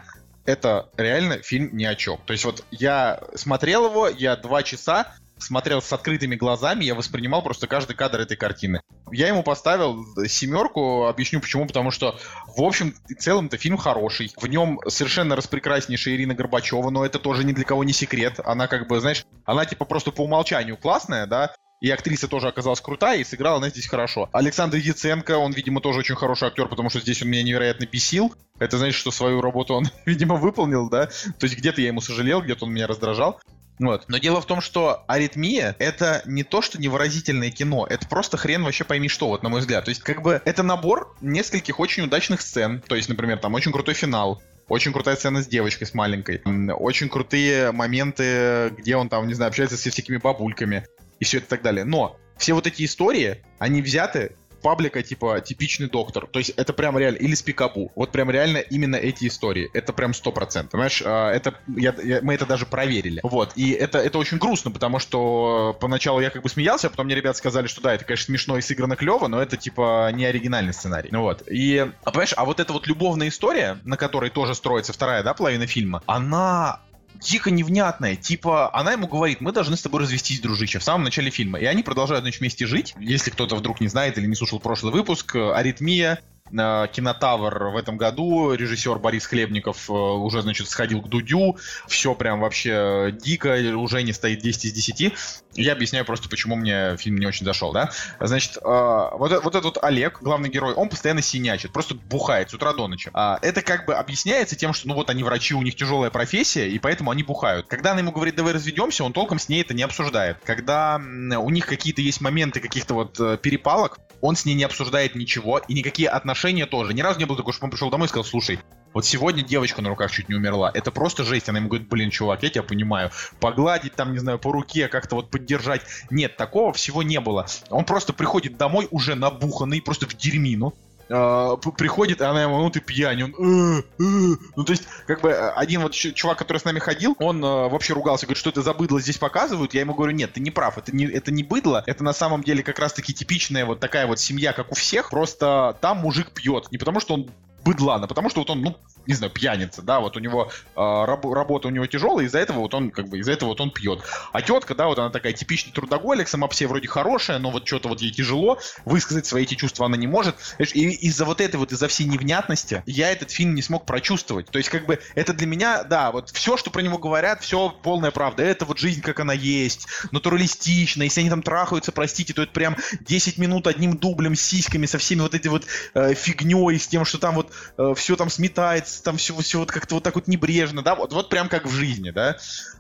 это реально фильм ни о чем. То есть вот я смотрел его, я два часа смотрел с открытыми глазами, я воспринимал просто каждый кадр этой картины. Я ему поставил семерку, объясню почему, потому что, в общем и целом-то фильм хороший. В нем совершенно распрекраснейшая Ирина Горбачева, но это тоже ни для кого не секрет. Она как бы, знаешь, она типа просто по умолчанию классная, да, и актриса тоже оказалась крутая, и сыграла она здесь хорошо. Александр Яценко, он, видимо, тоже очень хороший актер, потому что здесь он меня невероятно бесил. Это значит, что свою работу он, видимо, выполнил, да? То есть где-то я ему сожалел, где-то он меня раздражал. Вот. Но дело в том, что аритмия — это не то, что невыразительное кино, это просто хрен вообще пойми что, вот на мой взгляд. То есть как бы это набор нескольких очень удачных сцен. То есть, например, там очень крутой финал, очень крутая сцена с девочкой, с маленькой. Очень крутые моменты, где он там, не знаю, общается со всякими бабульками и все это так далее. Но все вот эти истории, они взяты паблика типа типичный доктор. То есть это прям реально, или с Пикабу. Вот прям реально именно эти истории. Это прям сто процентов. Понимаешь, а, это, я, я, мы это даже проверили. Вот. И это, это очень грустно, потому что поначалу я как бы смеялся, а потом мне ребята сказали, что да, это, конечно, смешно и сыграно клево, но это типа не оригинальный сценарий. Ну вот. И, а понимаешь, а вот эта вот любовная история, на которой тоже строится вторая, да, половина фильма, она дико невнятная. Типа, она ему говорит, мы должны с тобой развестись, дружище, в самом начале фильма. И они продолжают, значит, вместе жить. Если кто-то вдруг не знает или не слушал прошлый выпуск, аритмия, кинотавр в этом году. Режиссер Борис Хлебников э, уже, значит, сходил к Дудю. Все прям вообще дико, уже не стоит 10 из 10. Я объясняю просто, почему мне фильм не очень зашел, да? Значит, э, вот, вот этот Олег, главный герой, он постоянно синячит, просто бухает с утра до ночи. А, это как бы объясняется тем, что, ну вот, они врачи, у них тяжелая профессия, и поэтому они бухают. Когда она ему говорит, давай разведемся, он толком с ней это не обсуждает. Когда у них какие-то есть моменты каких-то вот перепалок, он с ней не обсуждает ничего, и никакие отношения тоже. Ни разу не было такого, что он пришел домой и сказал, слушай, вот сегодня девочка на руках чуть не умерла. Это просто жесть. Она ему говорит, блин, чувак, я тебя понимаю. Погладить там, не знаю, по руке, как-то вот поддержать. Нет, такого всего не было. Он просто приходит домой уже набуханный, просто в дерьмину. Uh, приходит, и она ему, ну ты пьянь, он, э, э. ну то есть, как бы, один вот чувак, который с нами ходил, он uh, вообще ругался, говорит, что это за быдло здесь показывают, я ему говорю, нет, ты не прав, это не, это не быдло, это на самом деле как раз-таки типичная вот такая вот семья, как у всех, просто там мужик пьет, не потому что он быдлана, потому что вот он, ну, не знаю, пьяница, да, вот у него э, раб, работа у него тяжелая, из-за этого вот он, как бы, из-за этого вот он пьет. А тетка, да, вот она такая типичный трудоголик, сама себе вроде хорошая, но вот что-то вот ей тяжело, высказать свои эти чувства она не может. И из-за вот этой вот, из-за всей невнятности я этот фильм не смог прочувствовать. То есть, как бы, это для меня, да, вот все, что про него говорят, все полная правда. Это вот жизнь, как она есть, натуралистично. Если они там трахаются, простите, то это прям 10 минут одним дублем сиськами, со всеми вот этой вот э, фигней, с тем, что там вот э, все там сметается, там все, все вот как-то вот так вот небрежно, да, вот, вот прям как в жизни, да.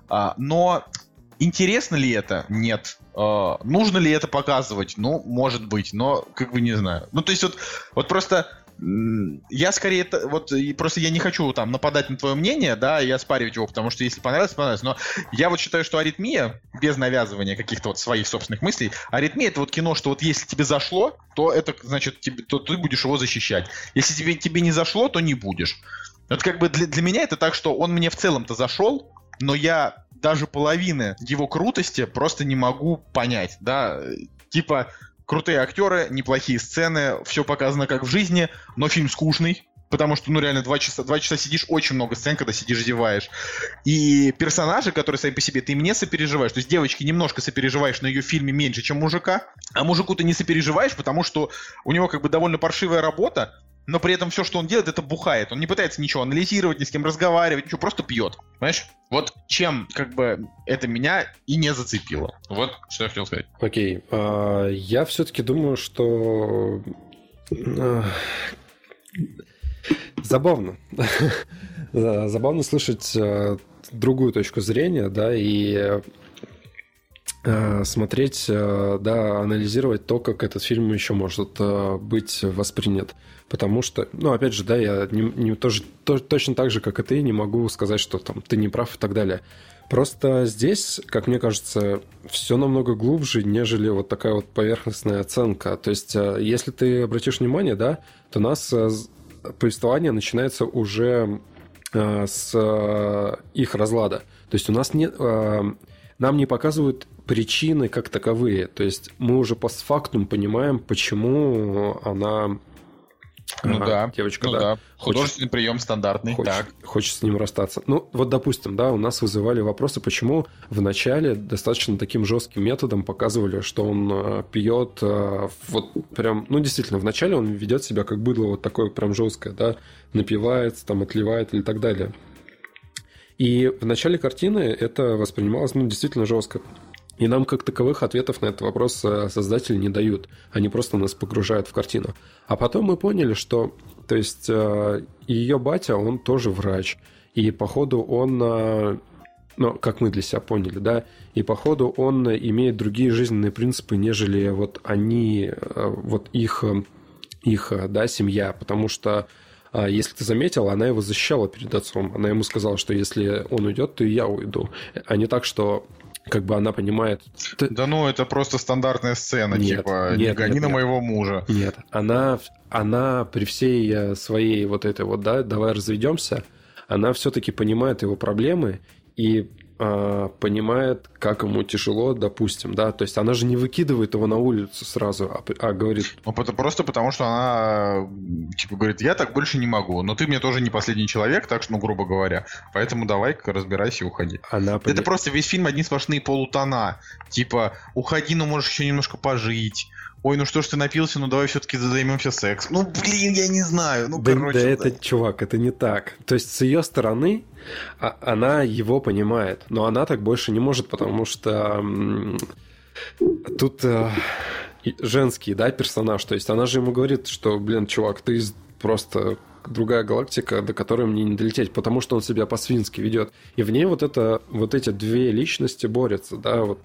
А, но интересно ли это? Нет. А, нужно ли это показывать? Ну, может быть, но как бы не знаю. Ну, то есть вот, вот просто я скорее, вот просто я не хочу там нападать на твое мнение, да, и оспаривать его, потому что если понравится, понравится. Но я вот считаю, что аритмия, без навязывания каких-то вот своих собственных мыслей, аритмия это вот кино, что вот если тебе зашло, то это значит, тебе, то ты будешь его защищать. Если тебе, тебе не зашло, то не будешь. Вот как бы для, для меня это так, что он мне в целом-то зашел, но я даже половины его крутости просто не могу понять, да, типа крутые актеры, неплохие сцены, все показано как в жизни, но фильм скучный, потому что, ну, реально, два часа, два часа сидишь, очень много сцен, когда сидишь, зеваешь. И персонажи, которые сами по себе, ты мне сопереживаешь. То есть девочки немножко сопереживаешь на ее фильме меньше, чем мужика, а мужику ты не сопереживаешь, потому что у него как бы довольно паршивая работа, но при этом все, что он делает, это бухает. Он не пытается ничего анализировать, ни с кем разговаривать, ничего, просто пьет. Понимаешь? Вот чем, как бы, это меня и не зацепило. Вот что я хотел сказать. Окей. А, я все-таки думаю, что... А, забавно. Забавно слышать а, другую точку зрения, да, и смотреть, да, анализировать то, как этот фильм еще может быть воспринят. Потому что, ну, опять же, да, я не, не тоже, то, точно так же, как и ты, не могу сказать, что там ты не прав и так далее. Просто здесь, как мне кажется, все намного глубже, нежели вот такая вот поверхностная оценка. То есть, э, если ты обратишь внимание, да, то у нас э, повествование начинается уже э, с их разлада. То есть у нас нет, нам не показывают причины как таковые. То есть мы уже постфактум понимаем, почему она Ну Ага, да. Девочка, ну да. да. Хочет- Художественный прием стандартный. Хочет, Так. хочет с ним расстаться. Ну, вот, допустим, да, у нас вызывали вопросы, почему в начале достаточно таким жестким методом показывали, что он э, пьет э, вот прям, ну, действительно, в начале он ведет себя как быдло вот такое прям жесткое, да, напивается, там, отливает и так далее. И в начале картины это воспринималось, ну, действительно жестко. И нам как таковых ответов на этот вопрос э, создатели не дают. Они просто нас погружают в картину. А потом мы поняли, что, то есть, ее батя, он тоже врач. И, походу, он, э, ну, как мы для себя поняли, да, и, походу, он имеет другие жизненные принципы, нежели вот они, э, вот их, э, их, э, да, семья. Потому что если ты заметил, она его защищала перед отцом. Она ему сказала, что если он уйдет, то и я уйду. А не так, что как бы она понимает... Да ну, это просто стандартная сцена, Нет, типа, нет, не гони нет, на нет. моего мужа. Нет, она, она при всей э, своей вот этой вот, да, давай разведемся, она все-таки понимает его проблемы и а, понимает, как ему тяжело, допустим, да, то есть она же не выкидывает его на улицу сразу, а, а говорит, Ну, просто потому, что она, типа, говорит, я так больше не могу, но ты мне тоже не последний человек, так что, ну, грубо говоря, поэтому давай-ка разбирайся и уходи. она Это пони- просто весь фильм одни сплошные полутона. Типа, уходи, но можешь еще немножко пожить. Ой, ну что ж ты напился, ну давай все-таки займемся сексом. Ну, блин, я не знаю. Ну, да, короче. да да. это, чувак, это не так. То есть с ее стороны а- она его понимает, но она так больше не может, потому что м, тут э, женский, да, персонаж. То есть она же ему говорит, что, блин, чувак, ты просто другая галактика, до которой мне не долететь, потому что он себя по-свински ведет. И в ней вот это, вот эти две личности борются, да, вот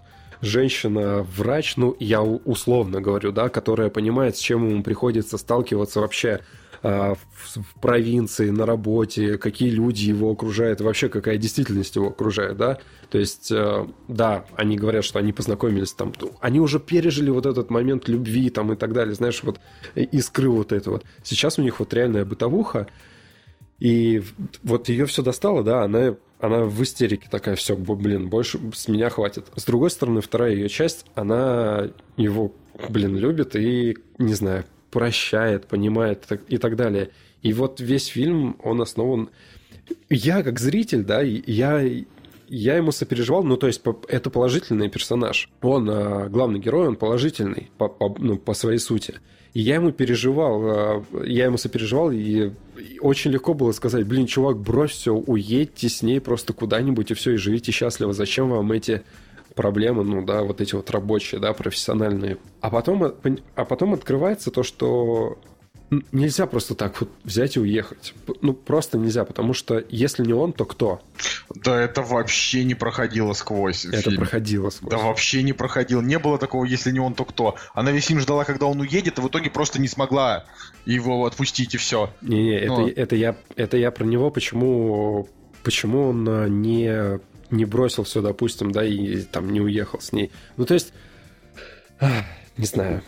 женщина-врач, ну, я условно говорю, да, которая понимает, с чем ему приходится сталкиваться вообще а, в, в провинции, на работе, какие люди его окружают, вообще какая действительность его окружает, да. То есть, э, да, они говорят, что они познакомились там, они уже пережили вот этот момент любви там и так далее, знаешь, вот искры вот это вот. Сейчас у них вот реальная бытовуха, и вот ее все достало, да, она, она в истерике такая, все, блин, больше с меня хватит. С другой стороны, вторая ее часть, она его, блин, любит и, не знаю, прощает, понимает и так- далее. И вот весь фильм, он основан... Я, как зритель, да, я, я ему сопереживал, ну, то есть это положительный персонаж. Он, а, главный герой, он положительный по, по- ну, по своей сути. И я ему переживал, а, я ему сопереживал, и очень легко было сказать, блин, чувак, брось все, уедьте с ней просто куда-нибудь, и все, и живите счастливо. Зачем вам эти проблемы, ну да, вот эти вот рабочие, да, профессиональные. А потом, от- пон- а потом открывается то, что нельзя просто так вот взять и уехать. Ну, просто нельзя, потому что если не он, то кто? Да это вообще не проходило сквозь Это фильм. проходило сквозь. Да вообще не проходил. Не было такого, если не он, то кто. Она весь фильм ждала, когда он уедет, а в итоге просто не смогла его отпустить и все. Не-не, это, Ну. это, я, это я про него, почему, почему он а, не, не бросил все, допустим, да, и там не уехал с ней. Ну, то есть, не знаю,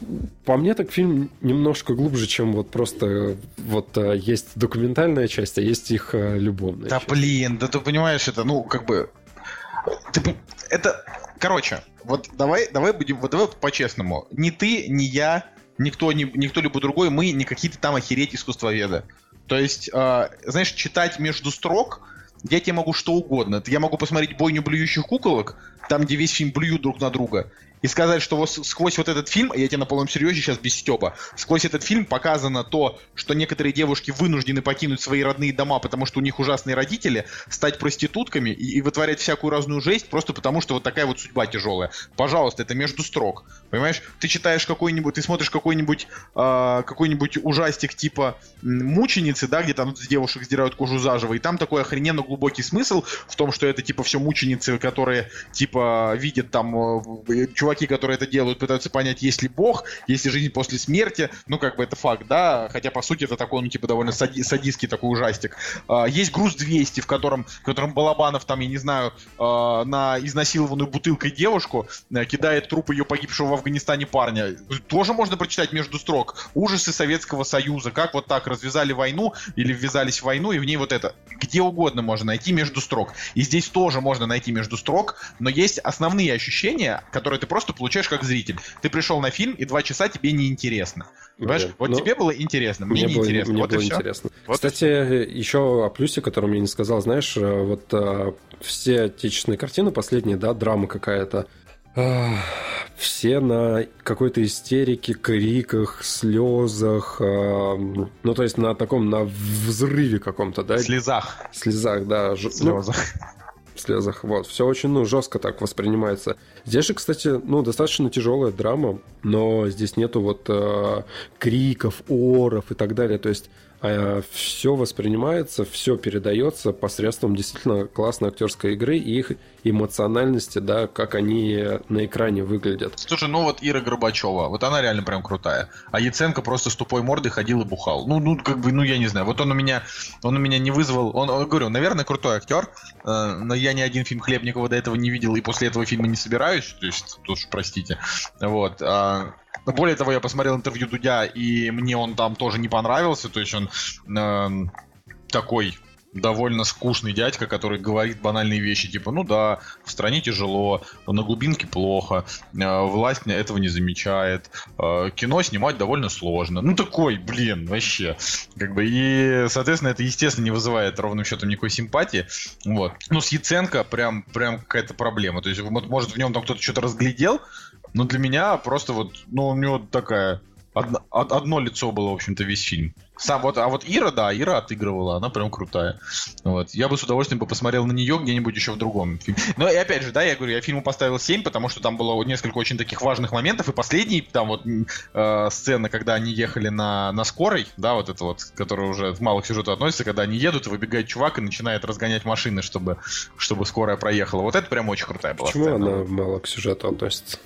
по мне так фильм немножко глубже, чем вот просто э, вот а, есть документальная часть, а есть их а, любовная Да часть. блин, да ты понимаешь, это, ну, как бы... Ты это, короче, вот давай, давай будем, вот давай по-честному. Ни ты, ни я, никто, ни, никто либо другой, мы не какие-то там охереть искусствоведы. То есть, э, знаешь, читать между строк, я тебе могу что угодно. Я могу посмотреть бойню блюющих куколок, там, где весь фильм блюют друг на друга, и сказать, что вот сквозь вот этот фильм, я тебе на полном серьезе сейчас без стёба, сквозь этот фильм показано то, что некоторые девушки вынуждены покинуть свои родные дома, потому что у них ужасные родители, стать проститутками и, и вытворять всякую разную жесть, просто потому что вот такая вот судьба тяжелая. Пожалуйста, это между строк. Понимаешь? Ты читаешь какой-нибудь, ты смотришь какой-нибудь а, какой-нибудь ужастик типа мученицы, да, где там с девушек сдирают кожу заживо, и там такой охрененно глубокий смысл в том, что это типа все мученицы, которые типа видят там э, чуваки, которые это делают, пытаются понять, есть ли бог, есть ли жизнь после смерти, ну как бы это факт, да, хотя по сути это такой, ну типа довольно сади- садистский такой ужастик. А, есть груз 200, в котором, в котором Балабанов там, я не знаю, а, на изнасилованную бутылкой девушку э, кидает труп ее погибшего в Афганистане парня. Тоже можно прочитать между строк. Ужасы Советского Союза, как вот так развязали войну или ввязались в войну, и в ней вот это. Где угодно можно найти между строк. И здесь тоже можно найти между строк, но есть основные ощущения, которые ты просто получаешь как зритель. Ты пришел на фильм, и два часа тебе неинтересно. Понимаешь? Блин, вот ну, тебе было интересно, мне, Мне было, неинтересно. мне вот было и все. интересно. Вот и Кстати, еще о плюсе, котором я не сказал, знаешь, э, вот э, все отечественные картины последние, да, драма какая-то, а, все на какой-то истерике, криках, слезах, а, ну, то есть на таком, на взрыве каком-то, да, слезах. слезах, да, ж- В ну, в слезах. Вот, все очень, ну, жестко так воспринимается. Здесь же, кстати, ну, достаточно тяжелая драма, но здесь нету вот э, криков, оров и так далее. То есть все воспринимается, все передается посредством действительно классной актерской игры и их эмоциональности, да, как они на экране выглядят. Слушай, ну вот Ира Горбачева, вот она реально прям крутая. А Яценко просто с тупой мордой ходил и бухал. Ну, ну, как бы, ну, я не знаю. Вот он у меня, он у меня не вызвал... Он, он, говорю, наверное, крутой актер, э, но я ни один фильм Хлебникова до этого не видел и после этого фильма не собираюсь. То есть, тут уж простите. Вот. а, более того, я посмотрел интервью Дудя, и мне он там тоже не понравился. То есть он э, такой довольно скучный дядька, который говорит банальные вещи, типа, ну да, в стране тяжело, на глубинке плохо, э, власть этого не замечает, э, кино снимать довольно сложно. Ну такой, блин, вообще. Как бы, и, соответственно, это, естественно, не вызывает ровным счетом никакой симпатии. Вот. Ну, с Яценко прям, прям какая-то проблема. То есть, вот, может, в нем там кто-то что-то разглядел, но для меня просто вот, ну, у него такая... Одно, од- одно лицо было, в общем-то, весь фильм. Сам вот, а вот Ира, да, Ира отыгрывала, она прям крутая. Вот. Я бы с удовольствием бы посмотрел на нее где-нибудь еще в другом фильме. Но и опять же, да, я говорю, я фильму поставил 7, потому что там было несколько очень таких важных моментов. И последний, там вот э, сцена, когда они ехали на, на скорой, да, вот это вот, которая уже в малых сюжету относится, когда они едут, и выбегает чувак и начинает разгонять машины, чтобы, чтобы скорая проехала. Вот это прям очень крутая была Почему сцена. она мало к сюжету относится?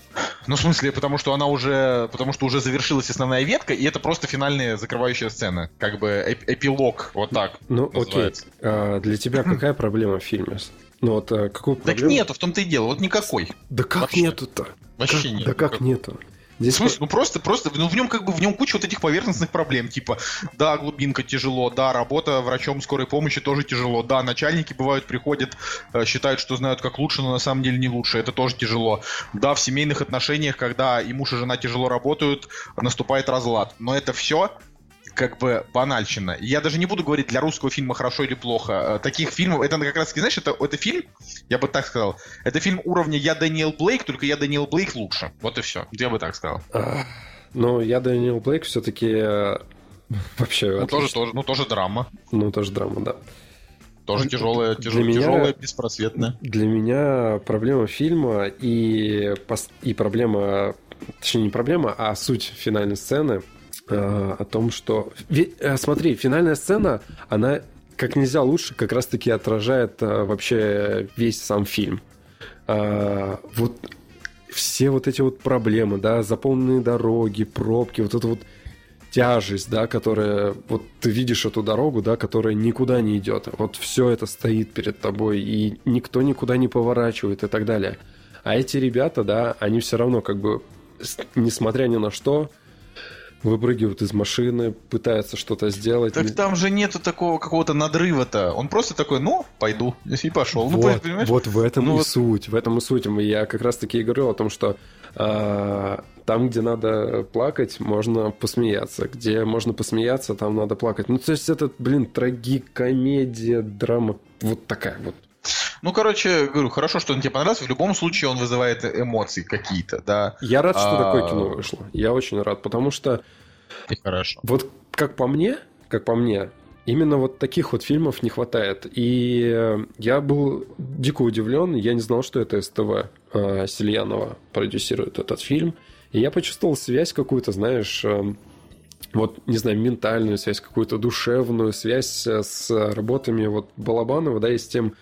Ну, в смысле, потому что она уже, потому что уже завершилась основная ветка, и это просто финальная закрывающая сцена. Как бы эп- эпилог, вот так. Ну, окей. называется. А для тебя какая проблема в фильме? Ну вот а, какую Так проблему? нету, в том-то и дело, вот никакой. Да как Вообще. нету-то? Вообще Как- нет. Да как нету? В Здесь смысле, ну просто, просто, ну в нем как бы в нем куча вот этих поверхностных проблем, типа, да, глубинка тяжело, да, работа врачом скорой помощи тоже тяжело, да, начальники бывают приходят, э, считают, что знают как лучше, но на самом деле не лучше, это тоже тяжело. Да, в семейных отношениях, когда и муж и жена тяжело работают, наступает разлад, но это все как бы банальщина. Я даже не буду говорить для русского фильма хорошо или плохо. Э, Таких фильмов, это как раз, знаешь, это, это фильм, я бы так сказал, это фильм уровня «Я Дэниел Блейк», только «Я Дэниел Блейк» лучше. Вот и все. Я бы так сказал. А, Ну, я Дэниел Блейк все-таки вообще Ну, тоже, тоже, ну, тоже драма. Ну, тоже драма, да. Тоже тяжелая, тяжелая, меня- тяжелая, беспросветная. Для меня проблема фильма и, и проблема, точнее не проблема, а суть финальной сцены э, о том, что... Э, смотри, финальная сцена, она как нельзя лучше как раз-таки отражает э, вообще весь сам фильм. Вот все вот эти вот проблемы, да, заполненные дороги, пробки, вот это вот тяжесть, да, которая, вот ты видишь эту дорогу, да, которая никуда не идет. Вот все это стоит перед тобой, и никто никуда не поворачивает и так далее. А эти ребята, да, они все равно как бы, несмотря ни на что, выпрыгивают из машины, пытаются что-то сделать. Так там же нету такого какого-то надрыва-то. Он просто такой, ну, пойду. И пошел. Ну, вот, понимаешь? вот в этом Ну и вот- суть, в этом и суть. Я как раз-таки и говорил о том, что а, там, где надо плакать, можно посмеяться. Где можно посмеяться, там надо плакать. Ну, то есть это, блин, трагикомедия, драма. Вот такая вот. Ну, короче, говорю, хорошо, что он тебе понравился. В любом случае он вызывает эмоции какие-то, да. Я рад, что А. такое кино вышло. Я очень рад, потому что И хорошо. Вот как по мне, как по мне, именно вот таких вот фильмов не хватает. И э, я был дико удивлен, я не знал, что это СТВ э, Сельянова продюсирует этот фильм. И я почувствовал связь какую-то, знаешь, э, вот, не знаю, ментальную связь, какую-то душевную связь с работами вот Балабанова, да, и с тем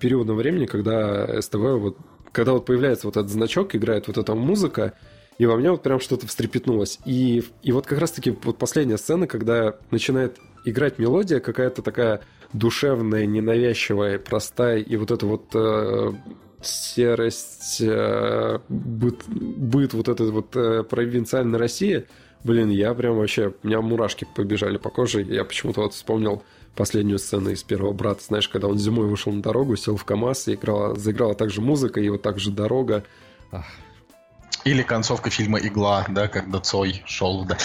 периодом времени, когда СТВ вот когда вот появляется вот этот значок, играет вот эта музыка, и во мне вот прям что-то встрепетнулось. И, и вот как раз-таки вот последняя сцена, когда начинает играть мелодия какая-то такая душевная, ненавязчивая, простая, и вот это вот э, серость, э, быт, быт вот этой вот э, провинциальной России, Блин, я прям вообще... У меня мурашки побежали по коже. Я почему-то вот вспомнил последнюю сцену из первого брата. Знаешь, когда он зимой вышел на дорогу, сел в КамАЗ, и играла, заиграла также музыка, и вот так же дорога. Ах. Или концовка фильма «Игла», да, когда Цой шел, да.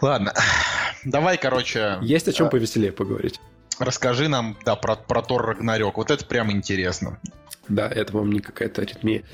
Ладно, давай, короче... Есть о чем повеселее поговорить. Расскажи нам, да, про, про Тор Рагнарёк. Вот это прям интересно. Да, это вам не какая-то аритмия.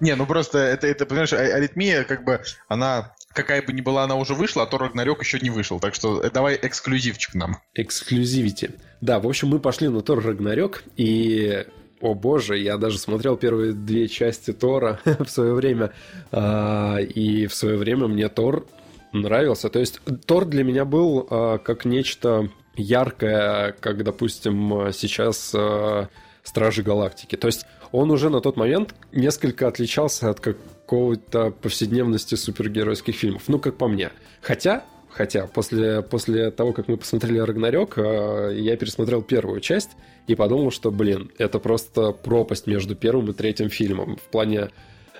Не, ну просто это, это, понимаешь, а- аритмия, как бы, она, какая бы ни была, она уже вышла, а Тор Рагнарёк еще не вышел. Так что э, давай эксклюзивчик нам. Эксклюзивити. Да, в общем, мы пошли на Тор Рагнарёк, и о боже, я даже смотрел первые две части Тора в свое время, а, и в свое время мне Тор нравился. То есть Тор для меня был а, как нечто яркое, как, допустим, сейчас а, Стражи Галактики. То есть он уже на тот момент несколько отличался от какого-то повседневности супергеройских фильмов. Ну, как по мне. Хотя, хотя после, после того, как мы посмотрели Рагнарёк, э, я пересмотрел первую часть и подумал, что, блин, это просто пропасть между первым и третьим фильмом. В плане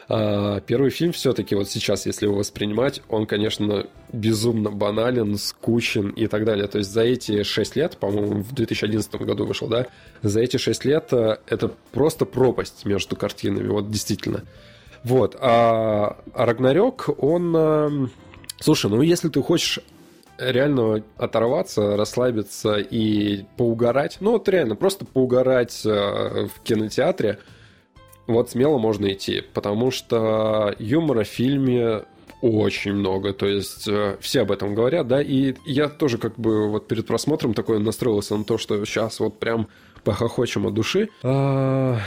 а, Первый фильм все-таки вот сейчас, если его воспринимать, он, конечно, безумно банален, скучен и так далее. То есть за эти шесть лет, по-моему, в 2011 году вышел, да, за эти шесть лет э, это просто пропасть между картинами, вот действительно. Вот. А, а Рагнарёк, он... э, Слушай, ну если ты хочешь реально оторваться, расслабиться и поугарать, ну вот реально, просто поугарать э, в кинотеатре, вот смело можно идти, потому что юмора в фильме очень много, то есть э, все об этом говорят, да, и я тоже как бы вот перед просмотром такой настроился на то, что сейчас вот прям похохочем от души. А,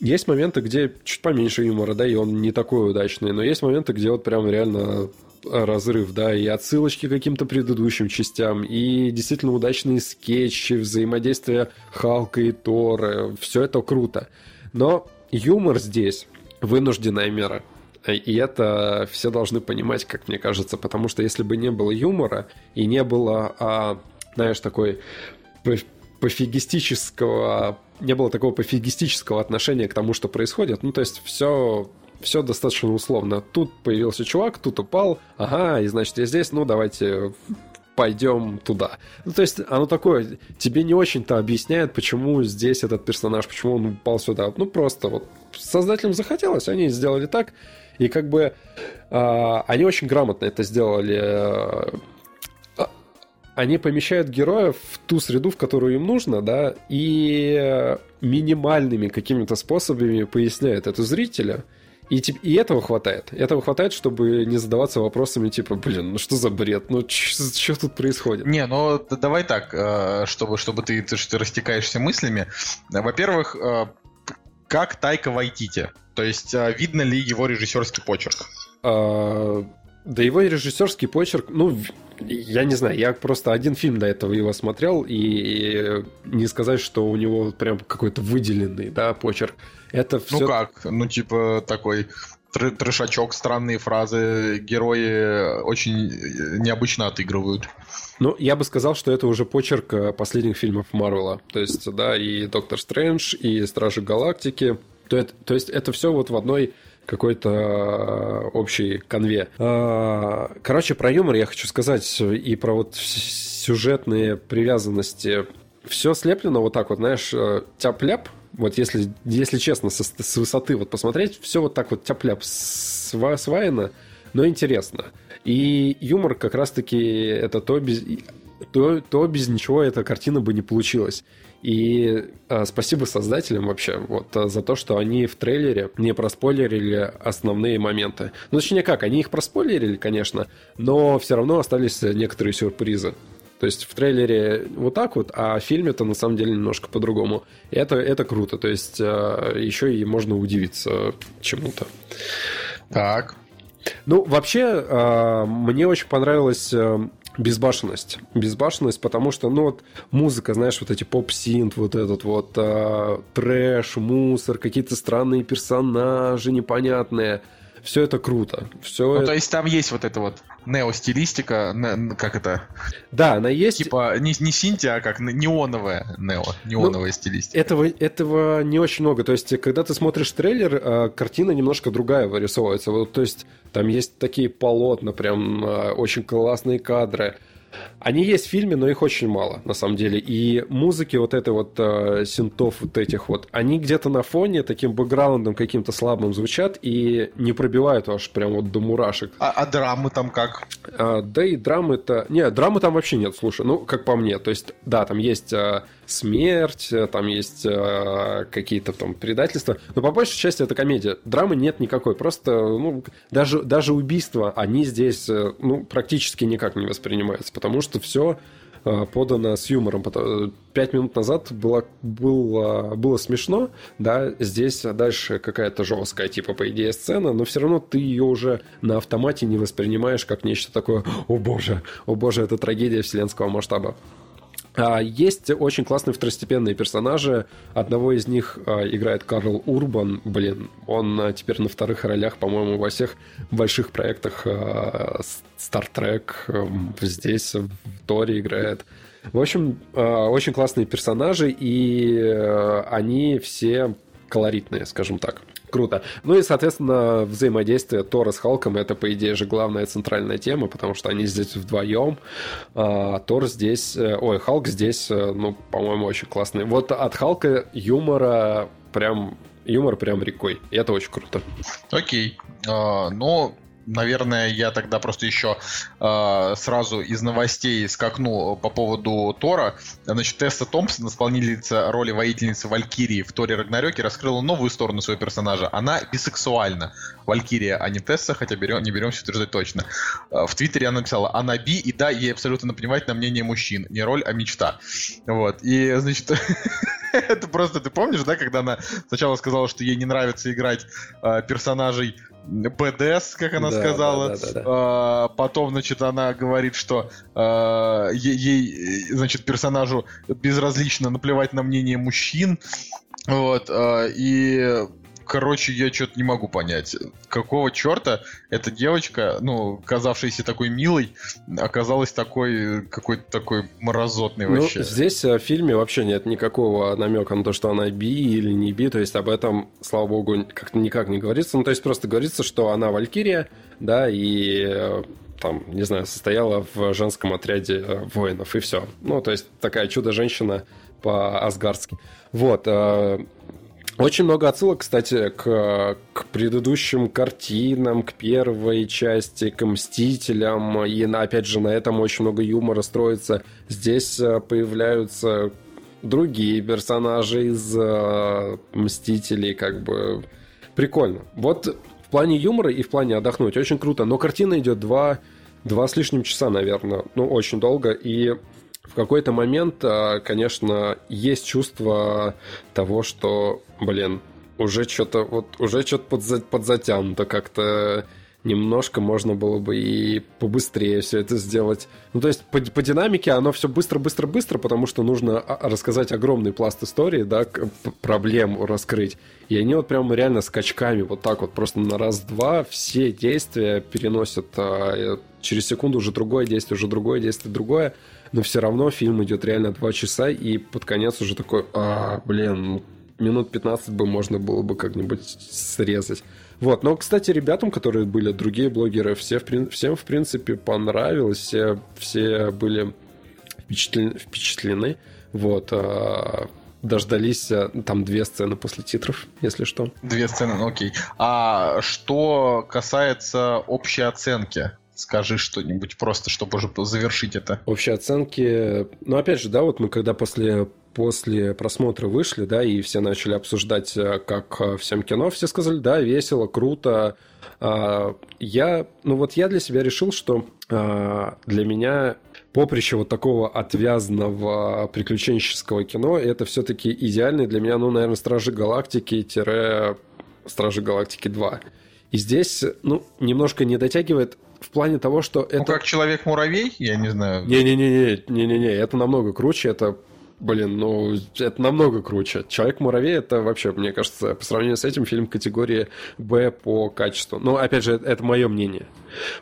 Есть моменты, где чуть поменьше юмора, да, и он не такой удачный, но есть моменты, где вот прям реально разрыв, да, и отсылочки к каким-то предыдущим частям, и действительно удачные скетчи, взаимодействие Халка и Тора, все это круто. Но юмор здесь вынужденная мера. И это все должны понимать, как мне кажется, потому что если бы не было юмора и не было, а, знаешь, такой поф- пофигистического, не было такого пофигистического отношения к тому, что происходит, ну, то есть все все достаточно условно. Тут появился чувак, тут упал, ага, и значит я здесь, ну давайте пойдем туда. Ну, то есть, оно такое, тебе не очень-то объясняет, почему здесь этот персонаж, почему он упал сюда. Ну, просто вот создателям захотелось, они сделали так, и как бы э, они очень грамотно это сделали. Э, они помещают героев в ту среду, в которую им нужно, да, и минимальными какими-то способами поясняют это зрителю. И, и этого хватает. Этого хватает, чтобы не задаваться вопросами типа, блин, ну что за бред? Ну что тут происходит? Не, ну давай так, э, чтобы, чтобы ты, ты, ты растекаешься мыслями. Во-первых, э, как Тайка Вайтити? То есть э, видно ли его режиссерский почерк? А, да его режиссерский почерк, ну, я не знаю, я просто один фильм до этого его смотрел, и не сказать, что у него прям какой-то выделенный, да, почерк. Это все... Ну как? Ну, типа такой тр- трешачок, странные фразы, герои очень необычно отыгрывают. Ну, я бы сказал, что это уже почерк э, последних фильмов Марвела. То есть, да, и Доктор Стрэндж, и Стражи Галактики. То, это, то есть, это все вот в одной какой-то э, общей конве. А, короче, про юмор я хочу сказать и про вот сюжетные привязанности. Все слеплено вот так вот, знаешь, э, тяп-ляп, вот если, если честно, со, с высоты вот посмотреть, все вот так вот тяп-ляп сва, сваяно, но интересно. И юмор как раз-таки это то без, то, то без ничего эта картина бы не получилась. И э, спасибо создателям вообще вот за то, что они в трейлере не проспойлерили основные моменты. Ну, точнее как, они их проспойлерили, конечно, но все равно остались некоторые сюрпризы. То есть в трейлере вот так вот, а в фильме-то на самом деле немножко по-другому. И это, это круто. То есть э, еще и можно удивиться чему-то. Так. Ну, вообще, э, мне очень понравилась э, безбашенность. Безбашенность, потому что, ну, вот музыка, знаешь, вот эти поп-синт, вот этот вот э, трэш, мусор, какие-то странные персонажи непонятные. Все это круто. Все ну, это... то есть там есть вот это вот нео-стилистика, не- как это? Да, она есть. Типа не, не синтия, а как неоновая нео, неоновая стилистика. Этого, этого не очень много. То есть, когда ты смотришь трейлер, а, картина немножко другая вырисовывается. Вот, то есть, там есть такие полотна, прям а, очень классные кадры. Они есть в фильме, но их очень мало, на самом деле. И музыки вот этой вот э, синтов вот этих вот, они где-то на фоне таким бэкграундом каким-то слабым звучат и не пробивают аж прям вот до мурашек. А, а драмы там как? А, да и драмы-то... Не, драмы там вообще нет, слушай, ну, как по мне. То есть, да, там есть а, смерть, а, там есть а, какие-то там предательства, но по большей части это комедия. Драмы нет никакой, просто, ну, даже, даже убийства, они здесь, э, ну, практически никак не воспринимаются, потому что все подано с юмором. Пото- Пять минут назад было, было, было смешно, да, здесь дальше какая-то жесткая, типа, по идее, сцена, но все равно ты ее уже на автомате не воспринимаешь как нечто такое, о боже, о боже, это трагедия вселенского масштаба. А, Есть очень классные второстепенные персонажи. Одного из них а, играет Карл Урбан. Блин, он а, теперь на вторых ролях, по-моему, во всех больших проектах Star Trek. эм, Здесь в Торе играет. В общем, очень классные персонажи, и э, они все колоритные, скажем так. Круто. Ну и, соответственно, взаимодействие Тора с Халком это, по идее же, главная центральная тема, потому что они здесь вдвоем. А Тор здесь... э, Ой, Халк здесь, э, ну, по-моему, очень классный. Вот от Халка юмора прям... Юмор прям рекой. И это очень круто. Окей. А, ну, наверное, я тогда просто еще а, сразу из новостей скакну по поводу Тора. Значит, Тесса Томпсон, исполнительница роли воительницы Валькирии в Торе Рагнарёке, раскрыла новую сторону своего персонажа. Она бисексуальна. Валькирия, а не Тесса, хотя берем, не беремся утверждать точно. А, В Твиттере она написала, она би, и да, ей абсолютно наплевать на мнение мужчин. Не роль, а мечта. Вот. И, значит, это просто, ты помнишь, да, когда она сначала сказала, что ей не нравится играть а, персонажей БДС, как она Да, сказала. да, да, да, да. А, потом, значит, она говорит, что а, ей, значит, персонажу безразлично наплевать на мнение мужчин. Вот. а, и Короче, я что-то не могу понять, какого черта эта девочка, ну, казавшаяся такой милой, оказалась такой, какой-то такой морозотный Ну, вообще. здесь э, в фильме вообще нет никакого намека на то, что она би или не би, то есть об этом, слава богу, как-то никак не говорится. Ну, то есть просто говорится, что она валькирия, да, и э, там, не знаю, состояла в женском отряде э, воинов, и все. Ну, то есть такая чудо-женщина по-асгардски. Вот. Очень много отсылок, кстати, к, к предыдущим картинам, к первой части, к Мстителям. И, опять же, на этом очень много юмора строится. Здесь э, появляются другие персонажи из э, Мстителей, как бы прикольно. Вот в плане юмора и в плане отдохнуть очень круто. Но картина идет два, два с лишним часа, наверное. Ну, очень долго. И в какой-то момент, а, конечно, есть чувство того, что, блин, уже что-то вот уже что-то подза- подзатянуто как-то немножко можно было бы и побыстрее все это сделать. Ну, то есть по, по динамике оно все быстро-быстро-быстро, потому что нужно а, рассказать огромный пласт истории, да, проблем раскрыть. И они вот прям реально скачками вот так вот просто на раз-два все действия переносят а, через секунду уже другое действие, уже другое действие, другое. Но все равно фильм идет реально два часа, и под конец уже такой, а, блин, ну, минут 15 бы можно было бы как-нибудь срезать. Вот, но, кстати, ребятам, которые были другие блогеры, все, всем, в принципе, понравилось, все, все были впечатлен- впечатлены. Вот, а, дождались а, там две сцены после титров, если что. Две сцены, ну окей. А что касается общей оценки? Скажи что-нибудь просто, чтобы уже завершить это. Общие оценки... Ну, опять же, да, вот мы когда после, после просмотра вышли, да, и все начали обсуждать, э, как э, всем кино, все сказали, да, весело, круто. А, Я, ну вот я для себя решил, что а, для меня поприще вот такого отвязного приключенческого кино, это все-таки идеальный для меня, ну, наверное, Стражи Галактики-Стражи Галактики 2. И здесь, ну, немножко не дотягивает в плане того, что это... Ну, как Человек-муравей, я не знаю. Не-не-не, не-не-не, это намного круче, это блин, ну, это намного круче. Человек-муравей это вообще, мне кажется, по сравнению с этим фильм категории Б по качеству. Но, опять же, это, мое мнение.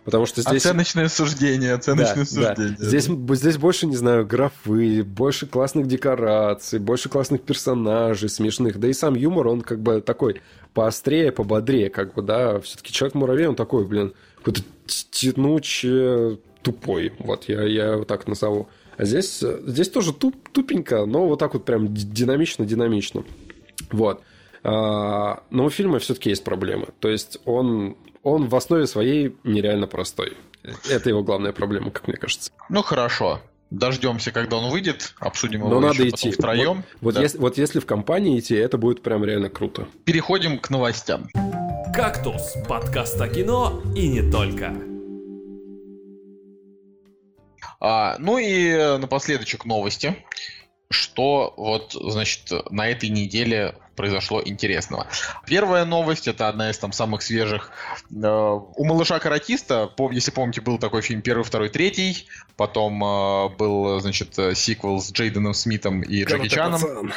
Потому что здесь... Оценочное суждение, оценочное Да, да. суждение. Здесь, здесь больше, не знаю, графы, больше классных декораций, больше классных персонажей смешных. Да и сам юмор, он как бы такой поострее, пободрее, как бы, да. Все-таки Человек-муравей, он такой, блин, какой-то тянучий, тупой. Вот, я, я его так назову. А здесь, здесь тоже туп, тупенько, но вот так вот прям динамично-динамично. Вот. А, но у фильма все-таки есть проблемы. То есть он, он в основе своей нереально простой. Это его главная проблема, как мне кажется. Ну хорошо. Дождемся, когда он выйдет, обсудим его Но надо еще идти. потом втроем. Вот, вот Да. если, вот если в компании идти, это будет прям реально круто. Переходим к новостям. «Кактус» — подкаст о кино и не только. А, ну и напоследочек новости. Что вот, значит, на этой неделе произошло интересного. Первая новость, это одна из там самых свежих. Э, У малыша-каратиста, если помните, был такой фильм первый, второй, третий. Потом э, был, значит, э, сиквел с Джейденом Смитом и Джеки Чаном.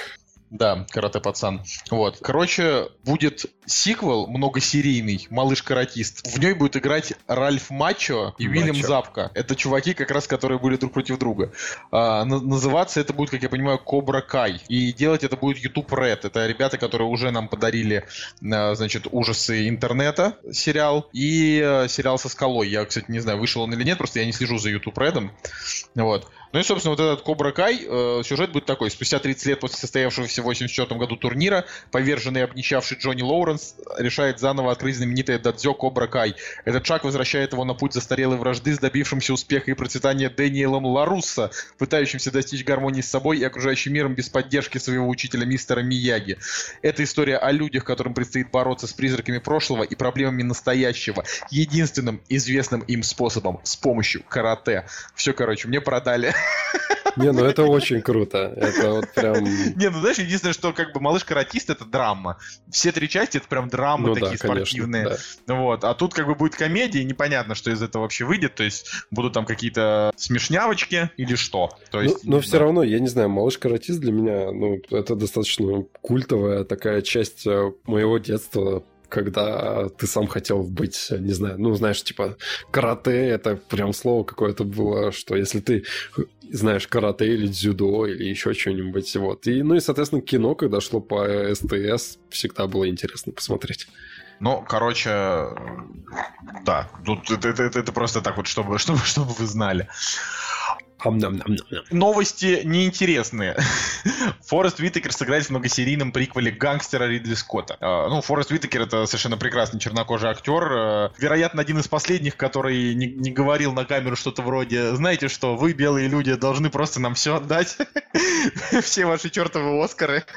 Да, карате пацан. Вот. Короче, будет сиквел многосерийный, малыш-каратист. В ней будет играть Ральф Мачо и Мачо. Запка. Это чуваки, как раз которые были друг против друга. А, на- называться это будет, как я понимаю, Кобра Кай. И делать это будет YouTube Red. Это ребята, которые уже нам подарили, а, значит, ужасы интернета сериал и э, сериал со скалой. Я, кстати, не знаю, вышел он или нет, просто я не слежу за YouTube Red. Вот. Ну и, собственно, вот этот Кобра Кай, э, сюжет будет такой. Спустя 30 лет после состоявшегося в 84 году турнира, поверженный и обнищавший Джонни Лоуренс решает заново открыть знаменитое дадзё Кобра Кай. Этот шаг возвращает его на путь застарелой вражды с добившимся успеха и процветания Дэниелом Ларусса, пытающимся достичь гармонии с собой и окружающим миром без поддержки своего учителя мистера Мияги. Это история о людях, которым предстоит бороться с призраками прошлого и проблемами настоящего, единственным известным им способом, с помощью карате. Все, короче, мне продали. Не, ну это очень круто. Это вот прям... Не, ну знаешь, единственное, что как бы малыш-каратист это драма. Все три части это прям драмы Ну такие да, конечно. спортивные. да. Вот. А тут как бы будет комедия, и непонятно, что из этого вообще выйдет. То есть будут там какие-то смешнявочки или что. То Ну, есть, но не все равно, я не знаю, малыш каратист для меня, ну, это достаточно культовая такая часть э, моего детства, когда ты сам хотел быть, не знаю, ну, знаешь, типа, карате, это прям слово какое-то было, что если ты знаешь карате или дзюдо или еще что-нибудь, вот. И, ну и, соответственно, кино, когда шло по СТС, всегда было интересно посмотреть. Ну, короче, да. Тут это, это- это- это просто так вот, чтобы, чтобы, чтобы вы знали. Новости неинтересные. Форест Уитакер сыграет в многосерийном приквеле гангстера Ридли Скотта. Э, Ну, Форест Уитакер это совершенно прекрасный чернокожий актер. э, Вероятно, один из последних, который не, не говорил на камеру что-то вроде «Знаете что, вы, белые люди, должны просто нам все отдать. Все ваши чертовы Оскары».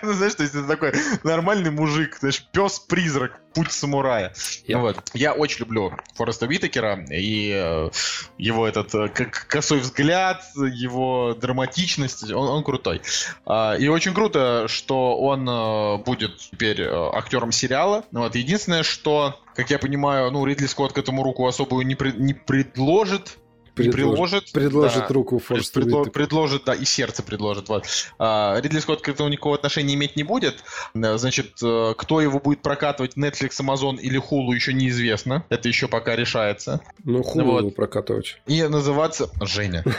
Ну, знаешь, то есть это такой нормальный мужик, знаешь, пес-призрак, путь самурая. Я- Вот. Я очень люблю Фореста Уитакера и э, его этот э, косой взгляд, его драматичность, он, он крутой. А, И очень круто, что он э, будет теперь актером сериала. Вот. Единственное, что, как я понимаю, ну, Ридли Скотт к этому руку особую не, при- не предложит. Не приложит. Предложит да. руку Форсту предло- предложит, да, и сердце предложит. Вот. А, Ридли Скотт к этому никакого отношения иметь не будет. Значит, э, кто его будет прокатывать, Netflix, Amazon или Hulu, еще неизвестно. Это еще пока решается. Ну, хуй Вот. прокатывать. И называться Женя.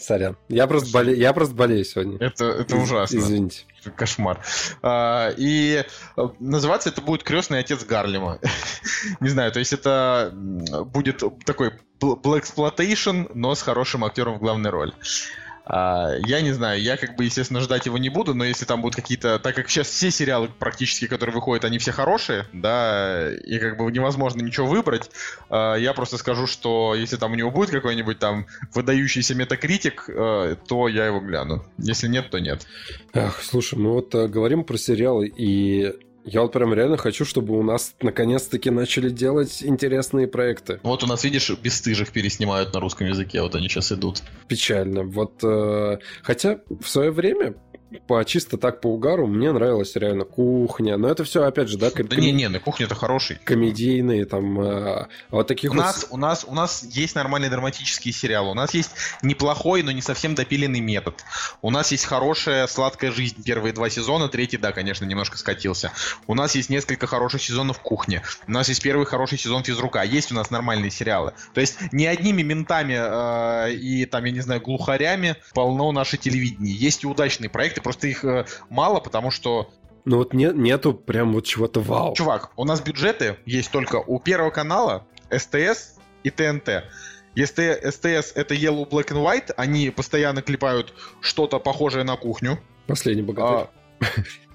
Сорян. Я просто, боле... я просто болею сегодня. Это, это ужасно. Извините. Кошмар. А, и э, называться это будет крестный отец Гарлема. Не знаю, то есть это будет такой Black Exploitation, но с хорошим актером в главной роли. А, я не знаю, я как бы, естественно, ждать его не буду, но если там будут какие-то... Так как сейчас все сериалы практически, которые выходят, они все хорошие, да, и как бы невозможно ничего выбрать, а, я просто скажу, что если там у него будет какой-нибудь там выдающийся метакритик, э, то я его гляну. Если нет, то нет. Ах, слушай, мы вот э, говорим про сериалы, и я вот прям реально хочу, чтобы у нас наконец-таки начали делать интересные проекты. Вот у нас, видишь, бесстыжих переснимают на русском языке, вот они сейчас идут. Печально. Вот, э, хотя в свое время по чисто так по угару мне нравилась реально кухня. Но это все, опять же, да, ком- Да не, не, на кухне это хороший. комедийные там а, вот таких У вот нас, у, нас, у нас есть нормальные драматические сериалы. У нас есть неплохой, но не совсем допиленный метод. У нас есть хорошая сладкая жизнь первые два сезона. Третий, да, конечно, немножко скатился. У нас есть несколько хороших сезонов кухни. У нас есть первый хороший сезон физрука. Есть у нас нормальные сериалы. То есть не одними ментами э, и там, я не знаю, глухарями полно наше телевидение. Есть и удачные проекты, просто их э, мало, потому что Ну вот не- нету прям вот чего-то вау. Чувак, у нас бюджеты есть только у Первого канала, СТС и ТНТ. Если СТС это Yellow Black and White, они постоянно клепают что-то похожее на кухню. Последний богатырь. А,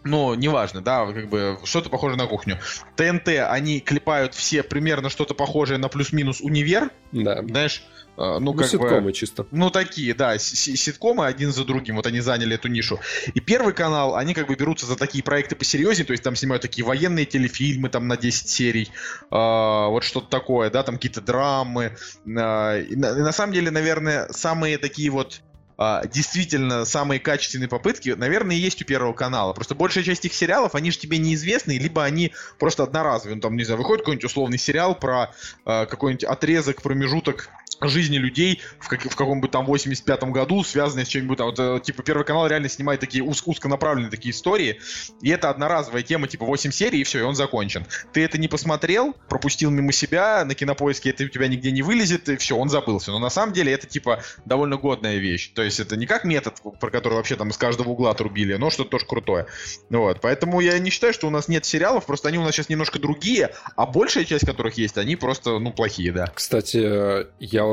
ну, неважно, да, как бы что-то похожее на кухню. ТНТ, они клепают все примерно что-то похожее на плюс-минус универ, Да. знаешь, ну, Ну, как ситкомы бы... чисто. Ну, такие, да, ситкомы один за другим, вот они заняли эту нишу. И Первый канал, они как бы берутся за такие проекты посерьезнее, то есть там снимают такие военные телефильмы там на 10 серий, а, вот что-то такое, да, там какие-то драмы. а, и на, и на самом деле, наверное, самые такие вот а, действительно самые качественные попытки, наверное, есть у Первого канала. Просто большая часть их сериалов, они же тебе неизвестны, либо они просто одноразовые. Ну, там, не знаю, выходит какой-нибудь условный сериал про а, какой-нибудь отрезок, промежуток жизни людей в, как, в каком-нибудь там 85-м году, связанные с чем-нибудь там. Вот, э, типа, Первый канал реально снимает такие уз- узконаправленные такие истории, и это одноразовая тема, типа 8 серий, и все, и он закончен. Ты это не посмотрел, пропустил мимо себя, на кинопоиске это у тебя нигде не вылезет, и все, он забылся. Но на самом деле это, типа, довольно годная вещь. То есть это не как метод, про который вообще там из каждого угла отрубили, но что-то тоже крутое. Вот, поэтому я не считаю, что у нас нет сериалов, просто они у нас сейчас немножко другие, а большая часть которых есть, они просто, ну, плохие, да. Кстати, э,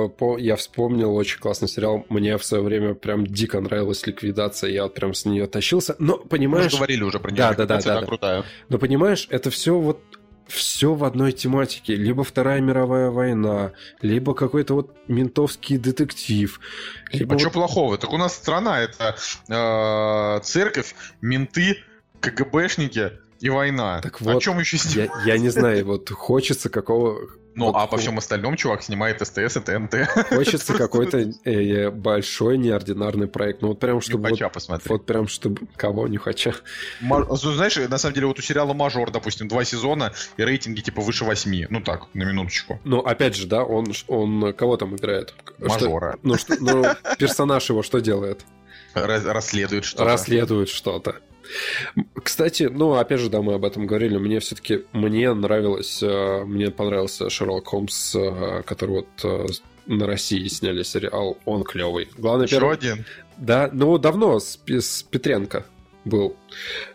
я, по- я вспомнил очень классный сериал. Мне в свое время прям дико нравилась ликвидация. Я вот прям с нее тащился. Но, Мы понимаешь, же говорили уже про Да, нее. да, да, Ликвидация, да, да. крутая. но понимаешь, это все вот все в одной тематике. Либо Вторая мировая война, либо какой-то вот ментовский детектив. Либо А что вот- плохого? Так у нас страна это э, церковь, менты, КГБшники и война. Так О вот, чем еще снимать? я, я не знаю, вот хочется какого... Ну, вот а по всем остальном чувак снимает СТС и ТНТ. Хочется какой-то э, большой неординарный проект. Ну вот прям, чтобы... Нюхача Вот, посмотри. вот прям, чтобы... Кого нюхача? Ма- ну, Знаешь, на самом деле вот у сериала Мажор, допустим, два сезона и рейтинги типа выше восьми. Ну так, на минуточку. Ну, опять же, да, он, он кого там играет? Что- Мажора. ну, что, ну, персонаж его что делает? Расследует что-то. Расследует что-то. Кстати, ну, опять же, да, мы об этом говорили. Мне все-таки, мне нравилось, э, мне понравился Шерлок Холмс, э, который вот э, на России сняли сериал. Он клевый. Главное, Еще первый... один. Да, ну, давно, с, с Петренко был.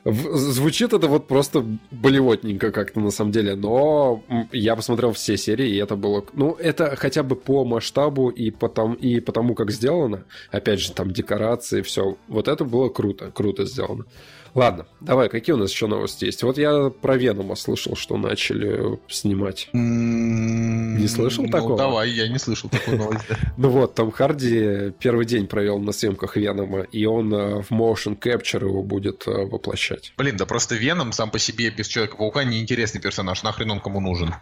Звучит это вот просто болевотненько как-то на самом деле, но я посмотрел все серии, и это было... Ну, это хотя бы по масштабу и потому, и потому как сделано. Опять же, там декорации, все. Вот это было круто, круто сделано. Ладно, давай, какие у нас еще новости есть? Вот я про Венома слышал, что начали снимать. Не слышал ну, такого? давай, я не слышал такую новость. да. Ну вот, Том Харди первый день провел на съемках Венома, и он э, в motion capture его будет э, воплощать. Блин, да просто Веном сам по себе без Человека-паука неинтересный персонаж. Нахрен он кому нужен?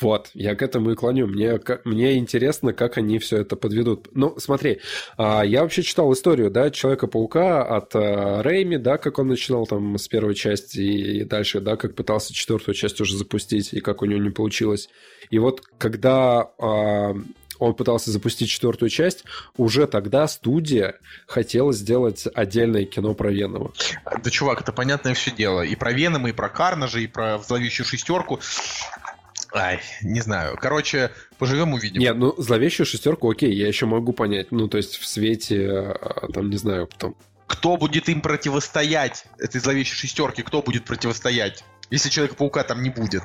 Вот, я к этому и клоню. Мне, мне интересно, как они все это подведут. Ну, смотри, а, я вообще читал историю, да, Человека-паука от а, Рэйми, да, как он начинал там с первой части и дальше, да, как пытался четвертую часть уже запустить, и как у него не получилось. И вот когда а, он пытался запустить четвертую часть, уже тогда студия хотела сделать отдельное кино про Венома. Да, чувак, это понятное все дело. И про Венома, и про Карнажа, и про зловещую шестерку. Ай, не знаю. Короче, поживем увидим. Нет, ну, зловещую шестерку, окей, я еще могу понять. Ну, то есть в свете, а, там, не знаю, там, Кто будет им противостоять, этой зловещей шестерке, кто будет противостоять? Если Человека-паука там не будет.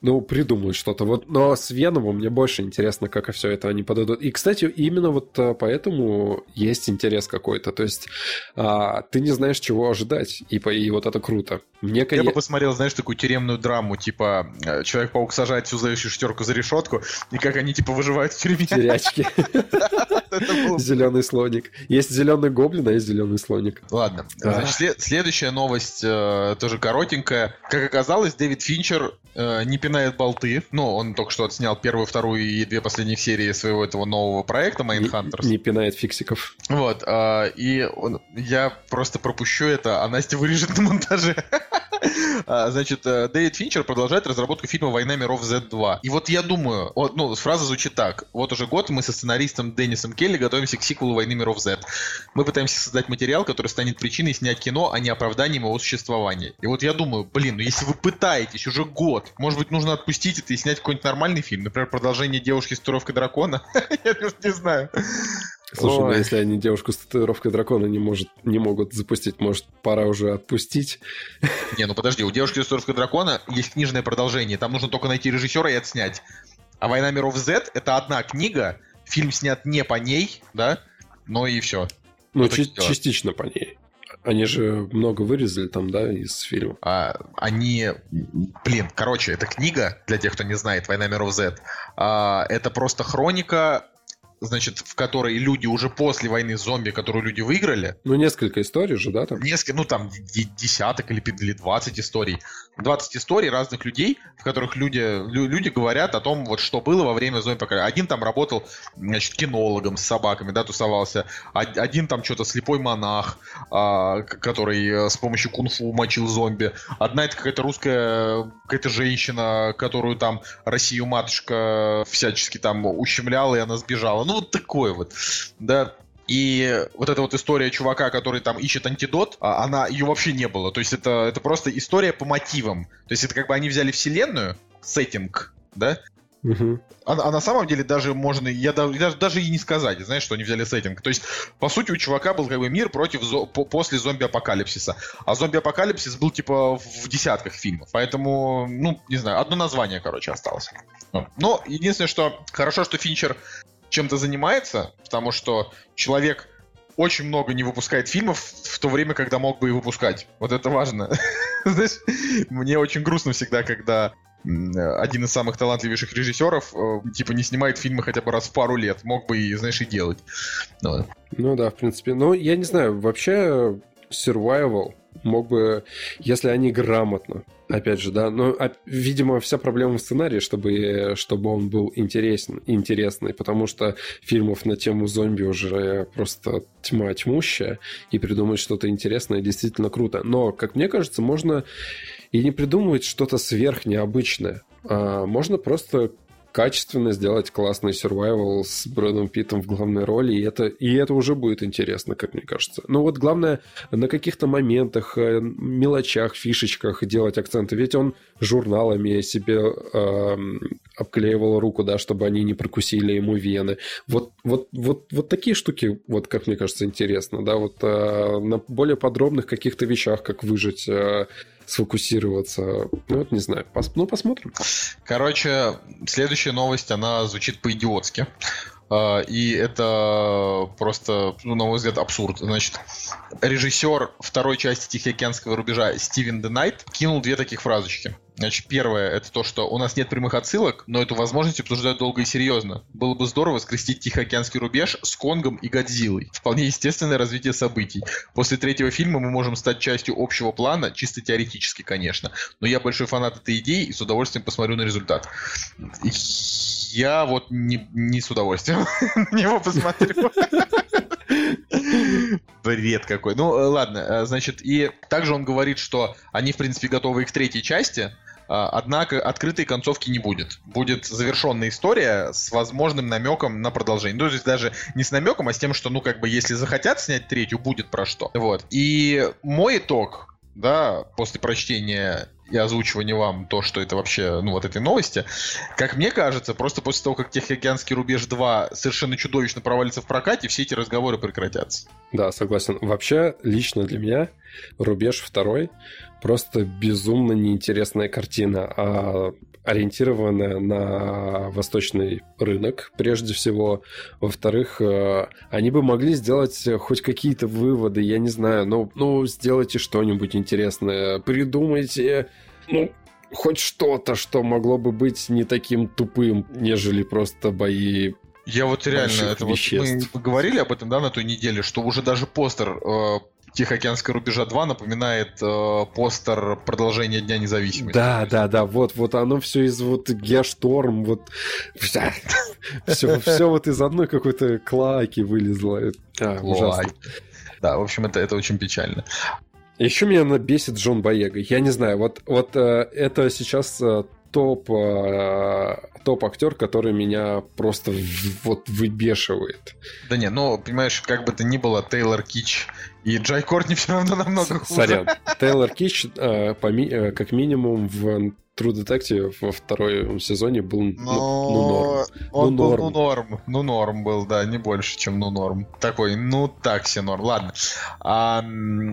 Ну, придумают что-то. Вот, но с Веномом мне больше интересно, как все это они подадут. И, кстати, именно вот а, поэтому есть интерес какой-то. То есть а, ты не знаешь, чего ожидать. И, и вот это круто. Мне, Я бы посмотрел, знаешь, такую тюремную драму, типа э, Человек-паук сажает всю зловещую шестерку за решетку, и как они типа выживают в тюрьме. Было Зеленый слоник. Есть зеленый гоблин, а есть зеленый слоник. Ладно. Значит, след- следующая новость э, тоже коротенькая. Как оказалось, Дэвид Финчер э, не пинает болты. Ну, он только что отснял первую, вторую и две последних серии своего этого нового проекта Mindhunters. Не, не пинает фиксиков. Вот, а, и он, я просто пропущу это, а Настя вырежет на монтаже. А, Значит, э, Дэвид Финчер продолжает разработку фильма «Война миров Z2». И вот я думаю, вот, ну, фраза звучит так. Вот уже год мы со сценаристом Деннисом Келли готовимся к сиквелу «Войны миров Z». Мы пытаемся создать материал, который станет причиной снять кино, а не оправданием его существования. И вот я думаю, блин, ну если вы пытаетесь уже год, может быть, нужно отпустить это и снять какой-нибудь нормальный фильм, например, продолжение «Девушки с татуировкой дракона». Я просто не знаю. Слушай, ну Ой. если они девушку с татуировкой дракона не, может, не могут запустить, может, пора уже отпустить? Не, ну подожди, у девушки с татуировкой дракона есть книжное продолжение. Там нужно только найти режиссера и отснять. А Война миров Z это одна книга, фильм снят не по ней, да, но и все. Ну, Вот частично по ней. Они же много вырезали там, да, из фильма. А, они, блин, короче, эта книга для тех, кто не знает, Война миров Z, а, это просто хроника, значит, в которой люди уже после войны зомби, которую люди выиграли, Ну, несколько историй же, да, там? несколько, ну там десяток или, или 20 историй. 20 историй разных людей, в которых люди, лю- люди говорят о том, вот что было во время зомби. Один там работал, значит, кинологом с собаками, да, тусовался. Од- Один там что-то слепой монах, а, который э, с помощью кунг-фу мочил зомби. Одна это какая-то русская, какая-то женщина, которую там Россию матушка всячески там ущемляла, и она сбежала. Ну, вот такое вот, да. И вот эта вот история чувака, который там ищет антидот, а, она ее вообще не было. То есть это, это просто история по мотивам. То есть это как бы они взяли вселенную, сеттинг, да? Мгм. А, а на самом деле даже можно, я да- даже, даже и не сказать, знаешь, что они взяли сеттинг. То есть, по сути, у чувака был как бы мир против зо- по- после зомби-апокалипсиса. А зомби-апокалипсис был типа в десятках фильмов. Поэтому, ну, не знаю, одно название, короче, осталось. Но единственное, что хорошо, что Финчер чем-то занимается, потому что человек очень много не выпускает фильмов в то время, когда мог бы и выпускать. Вот это важно. Знаешь, мне очень грустно всегда, когда один из самых талантливейших режиссеров э, типа не снимает фильмы хотя бы раз в пару лет. Мог бы и, знаешь, и делать. Ну, Ну да, в принципе. Но я не знаю, вообще survival мог бы, если они грамотно, опять же, да, но, а, видимо, вся проблема в сценарии, чтобы, чтобы он был интересен, интересный, потому что фильмов на тему зомби уже просто тьма тьмущая, и придумать что-то интересное действительно круто. Но, как мне кажется, можно и не придумывать что-то сверхнеобычное. А можно просто качественно сделать классный survival с Брэдом Питтом в главной роли, и это, и это уже будет интересно, как мне кажется. Но вот главное на каких-то моментах, э, мелочах, фишечках делать акценты. Ведь он журналами себе эм, обклеивал руку, да, чтобы они не прокусили ему вены. Вот, вот, вот, вот такие штуки, вот как мне кажется, интересно, да, вот э, на более подробных каких-то вещах, как выжить, э, сфокусироваться. Ну, вот не знаю. Пос- ну, посмотрим. Короче, следующая новость, она звучит по-идиотски. А, И это просто, ну, на мой взгляд, абсурд. Значит, режиссер второй части Тихоокеанского рубежа Стивен Денайт кинул две таких фразочки. Значит, первое это то, что у нас нет прямых отсылок, но эту возможность обсуждают долго и серьезно. Было бы здорово скрестить Тихоокеанский рубеж с Конгом и Годзиллой. Вполне естественное развитие событий. После третьего фильма мы можем стать частью общего плана, чисто теоретически, конечно. Но я большой фанат этой идеи и с удовольствием посмотрю на результат. Я вот не, не с удовольствием на него посмотрю. Бред какой. Ну, э, ладно, э, значит, и также он говорит, что они, в принципе, готовы к третьей части, Однако открытой концовки не будет. Будет завершенная история с возможным намеком на продолжение. Ну, то есть даже не с намеком, а с тем, что, ну, как бы, если захотят снять третью, будет про что. Вот. И мой итог, да, после прочтения и озвучивания вам то, что это вообще, ну, вот этой новости, как мне кажется, просто после того, как Тихоокеанский рубеж 2 совершенно чудовищно провалится в прокате, все эти разговоры прекратятся. Да, согласен. Вообще, лично для меня «Рубеж второй» просто безумно неинтересная картина, а ориентированная на восточный рынок, прежде всего. Во-вторых, э, они бы могли сделать хоть какие-то выводы, я не знаю, ну, ну сделайте что-нибудь интересное, придумайте, ну, хоть что-то, что могло бы быть не таким тупым, нежели просто бои Я вот реально, это вот мы говорили об этом, да, на той неделе, что уже даже постер э, Тихоокеанского рубежа 2 напоминает э, постер продолжения Дня независимости. Да, да, да, вот, вот оно все из вот Геошторм, вот все, все вот из одной какой-то клаки вылезло. А, ужасно. Да, в общем, это, это очень печально. Еще меня бесит Джон Боега. Я не знаю, вот, вот э, это сейчас э, топ, э, топ актер, который меня просто в, вот выбешивает. Да не, ну, понимаешь, как бы то ни было, Тейлор Кич и Джай Кортни все равно намного хуже. Сорян. Тейлор Кич, э, э, как минимум, в True Detective во втором сезоне был ну, ну норм. Он ну, был норм. ну норм. Ну норм был, да, не больше, чем ну норм. Такой, ну так все норм. Ладно. А,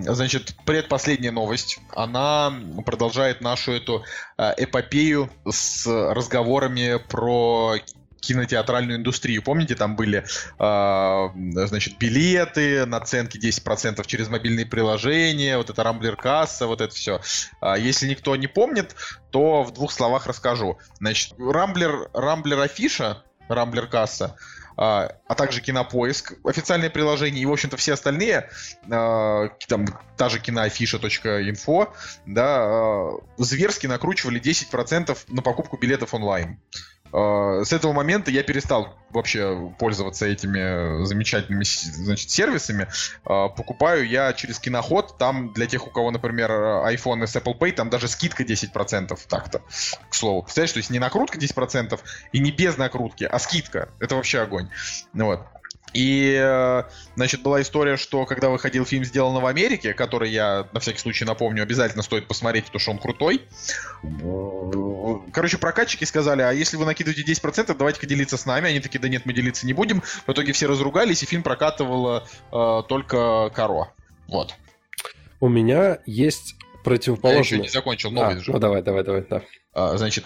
значит, предпоследняя новость. Она продолжает нашу эту эпопею с разговорами про кинотеатральную индустрию. Помните, там были, э, значит, билеты, наценки 10% через мобильные приложения, вот это Рамблер касса, вот это все. А если никто не помнит, то в двух словах расскажу. Значит, Рамблер, Рамблер афиша, Рамблер касса, а, а также Кинопоиск, официальное приложение и, в общем-то, все остальные, а, там, та же киноафиша.инфо, да, а, зверски накручивали 10% на покупку билетов онлайн. А, с этого момента я перестал вообще пользоваться этими замечательными значит, сервисами. А, покупаю я через киноход. Там для тех, у кого, например, iPhone с Apple Pay, там даже скидка 10% так-то, к слову. Представляешь, то есть не накрутка 10% и не без накрутки, а скидка. Это вообще огонь. Вот. И, э, значит, была история, что когда выходил фильм «Сделано в Америке», который я, на всякий случай напомню, обязательно стоит посмотреть, потому что он крутой. Короче, прокатчики сказали, а если вы накидываете 10%, давайте-ка делиться с нами. Они такие, да нет, мы делиться не будем. В итоге все разругались, и фильм прокатывало э, только Каро. Вот. У меня есть противоположный... Я еще не закончил, новый а, же. Ну давай, давай, давай, да. А, значит,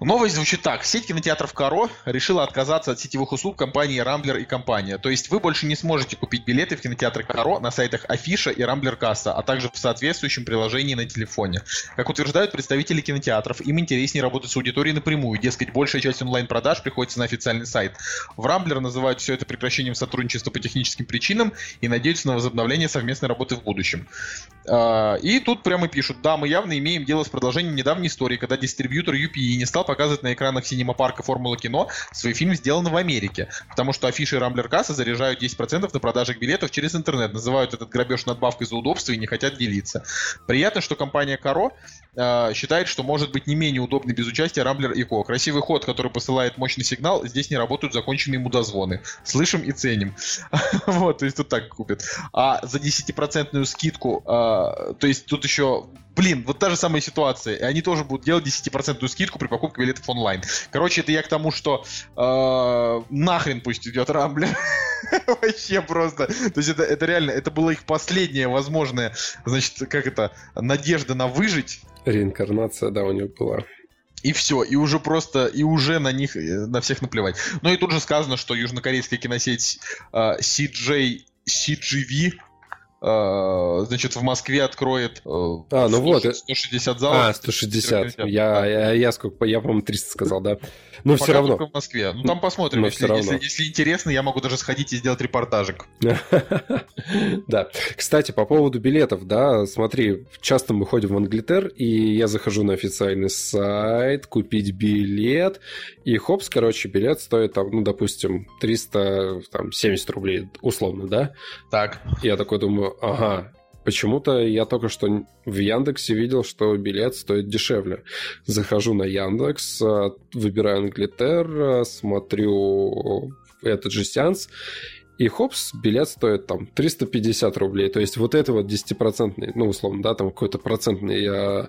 Новость звучит так. Сеть кинотеатров Каро решила отказаться от сетевых услуг компании Рамблер и компания. То есть вы больше не сможете купить билеты в кинотеатры Каро на сайтах Афиша и Рамблер Касса, а также в соответствующем приложении на телефоне. Как утверждают представители кинотеатров, им интереснее работать с аудиторией напрямую. Дескать, большая часть онлайн-продаж приходится на официальный сайт. В Рамблер называют все это прекращением сотрудничества по техническим причинам и надеются на возобновление совместной работы в будущем. А, и тут прямо пишут, да, мы явно имеем дело с продолжением недавней истории, когда дистрибьютор UPE не стал показывать на экранах синема-парка Формула Кино свой фильм сделан в Америке, потому что афиши Рамблер Касса заряжают 10% на продажах билетов через интернет, называют этот грабеж надбавкой за удобство и не хотят делиться. Приятно, что компания Каро э, считает, что может быть не менее удобной без участия Рамблер и Ко. Красивый ход, который посылает мощный сигнал, здесь не работают законченные мудозвоны. Слышим и ценим. вот, то есть тут так купят. А за 10% скидку, э, то есть тут еще блин, вот та же самая ситуация. И они тоже будут делать 10% скидку при покупке билетов онлайн. Короче, это я к тому, что э, нахрен пусть идет Рамблер. Вообще просто. То есть это, это реально, это была их последняя возможная, значит, как это, надежда на выжить. Реинкарнация, да, у них была. И все, и уже просто, и уже на них, э, на всех наплевать. Ну и тут же сказано, что южнокорейская киносеть э, CJ, CGV значит, в Москве откроет э, а, ну 100, вот. 160 залов. А, 160. Я, я, я, сколько, я, по-моему, 300 сказал, да. Но Пока все равно. в Москве. Ну, там посмотрим. Но если, все равно. Если, если интересно, я могу даже сходить и сделать репортажик. Да. Кстати, по поводу билетов, да, смотри, часто мы ходим в Англитер, и я захожу на официальный сайт, купить билет, и хопс, короче, билет стоит там, ну, допустим, 370 рублей, условно, да? Так. Я такой думаю, ага, Почему-то я только что в Яндексе видел, что билет стоит дешевле. Захожу на Яндекс, э, выбираю Англитер, э, смотрю этот же сеанс, и хопс, билет стоит там 350 рублей. То есть вот это вот 10-процентный, ну, условно, да, там какой-то процентный а,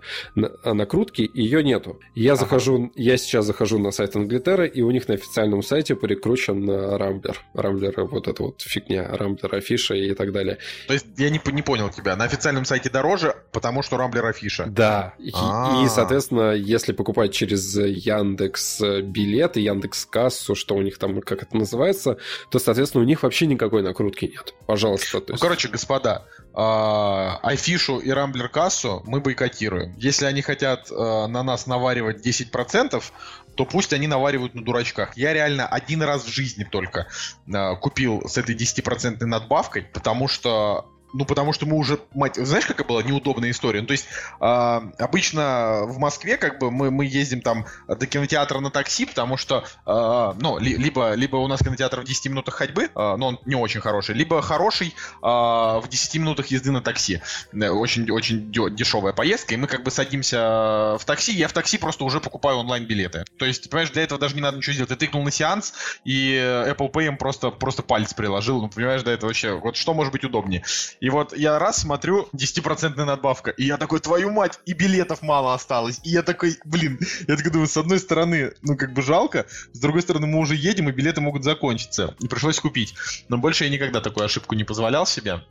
а, накрутки, ее нету. Я ага. захожу, я сейчас захожу на сайт Англитера, и у них на официальном сайте прикручен Рамблер. Рамблер, вот эта вот фигня, Рамблер афиша и так далее. То есть я не, не понял тебя. На официальном сайте дороже, потому что Рамблер афиша. Да. И, и, соответственно, если покупать через Яндекс билеты, Яндекс кассу, что у них там, как это называется, то, соответственно, у них вообще вообще никакой накрутки нет. Пожалуйста. Ну, короче, господа, Айфишу и Рамблер кассу мы бойкотируем. Если они хотят а, на нас наваривать 10%, то пусть они наваривают на дурачках. Я реально один раз в жизни только а, купил с этой 10% надбавкой, потому что Ну, потому что мы уже, мать, знаешь, какая была неудобная история? Ну, то есть, э, обычно в Москве, как бы, мы, мы ездим там до кинотеатра на такси, потому что, э, ну, ли, либо, либо у нас кинотеатр в 10 минутах ходьбы, э, но он не очень хороший, либо хороший э, в 10 минутах езды на такси. Очень, очень дешевая поездка, и мы как бы садимся в такси, я в такси просто уже покупаю онлайн-билеты. То есть, понимаешь, для этого даже не надо ничего сделать. Ты тыкнул на сеанс, и Apple Pay им просто, просто палец приложил. Ну, понимаешь, да, это вообще, вот что может быть удобнее? И вот я раз смотрю, 10% надбавка, и я такой, твою мать, и билетов мало осталось. И я такой, блин, я такой думаю, с одной стороны, ну как бы жалко, с другой стороны, мы уже едем, и билеты могут закончиться. И пришлось купить. Но больше я никогда такую ошибку не позволял себе.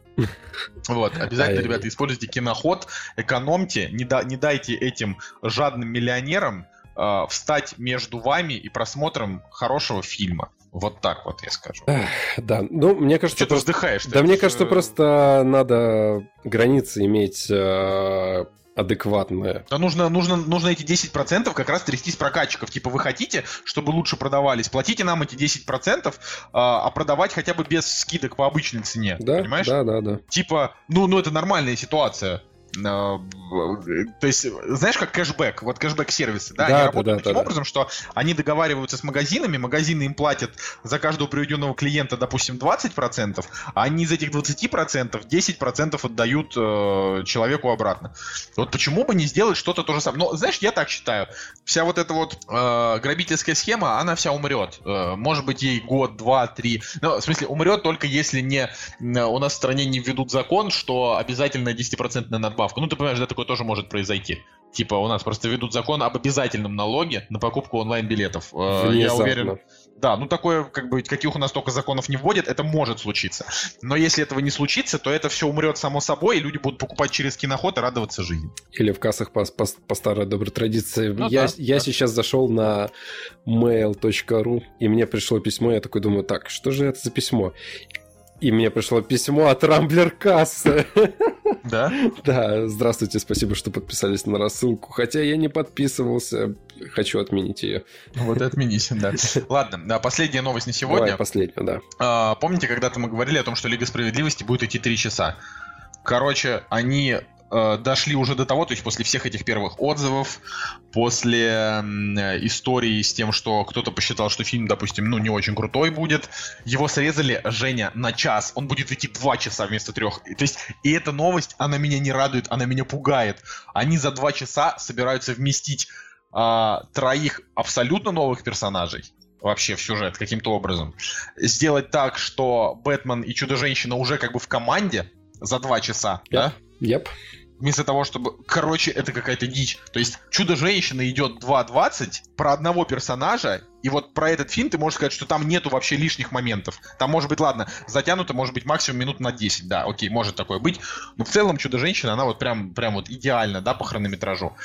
Вот, обязательно, ребята, используйте киноход, экономьте, не, да, не дайте этим жадным миллионерам э, встать между вами и просмотром хорошего фильма. Вот так вот я скажу. Да, ну, мне кажется... Что ты вздыхаешь? Да, мне кажется, просто надо границы иметь э, адекватные. Да нужно, нужно, нужно эти 10% как раз трясти с прокатчиков. Типа вы хотите, чтобы лучше продавались, платите нам эти 10%, а, а продавать хотя бы без скидок по обычной цене. Да, понимаешь? Да, да, да. Типа, ну, ну это нормальная ситуация. А, то есть, знаешь, как кэшбэк, вот кэшбэк-сервисы, да, да, они работают да, таким да, образом, что они договариваются с магазинами, магазины им платят за каждого приведенного клиента, допустим, 20%, а они из этих 20% 10% отдают э, человеку обратно. Вот почему бы не сделать что-то то же самое? Но, знаешь, я так считаю, вся вот эта вот э, грабительская схема, она вся умрет. Э, может быть, ей год, два, три. Ну, в смысле, умрет только если не у нас в стране не введут закон, что обязательно 10% надбавка надбавку. Ну, ты понимаешь, да, такое тоже может произойти. Типа, у нас просто ведут закон об обязательном налоге на покупку онлайн-билетов. Э, я уверен. Да, ну такое, как бы, каких у нас только законов не вводят, это может случиться. Но если этого не случится, то это все умрет само собой, и люди будут покупать через киноход и радоваться жизни. Или в кассах по, по, по старой доброй традиции. Ну, я да, я да. сейчас зашел на mail.ru, и мне пришло письмо, я такой думаю, так, что же это за письмо? И мне пришло письмо от Рамблер Кассы. Да? Да, здравствуйте, спасибо, что подписались на рассылку. Хотя я не подписывался, хочу отменить ее. Вот и отменись, да. Ладно, да, последняя новость на сегодня. Давай, последняя, да. А, помните, когда-то мы говорили о том, что Лига Справедливости будет идти 3 часа? Короче, они э, дошли уже до того, то есть после всех этих первых отзывов, после э, истории с тем, что кто-то посчитал, что фильм, допустим, ну не очень крутой будет, его срезали, Женя, на час. Он будет идти два часа вместо трех. То есть, и эта новость, она меня не радует, она меня пугает. Они за два часа собираются вместить а, троих абсолютно новых персонажей вообще в сюжет каким-то образом. Сделать так, что Бэтмен и Чудо-женщина уже как бы в команде за два часа, да? Yep. Вместо того, чтобы... Короче, это какая-то дичь. То есть Чудо-женщина идет 2.20 про одного персонажа, и вот про этот фильм ты можешь сказать, что там нету вообще лишних моментов. Там может быть, ладно, затянуто, может быть, максимум минут на 10, да, окей, может такое быть. Но в целом Чудо-женщина, она вот прям, прям вот идеально, да, по хронометражу.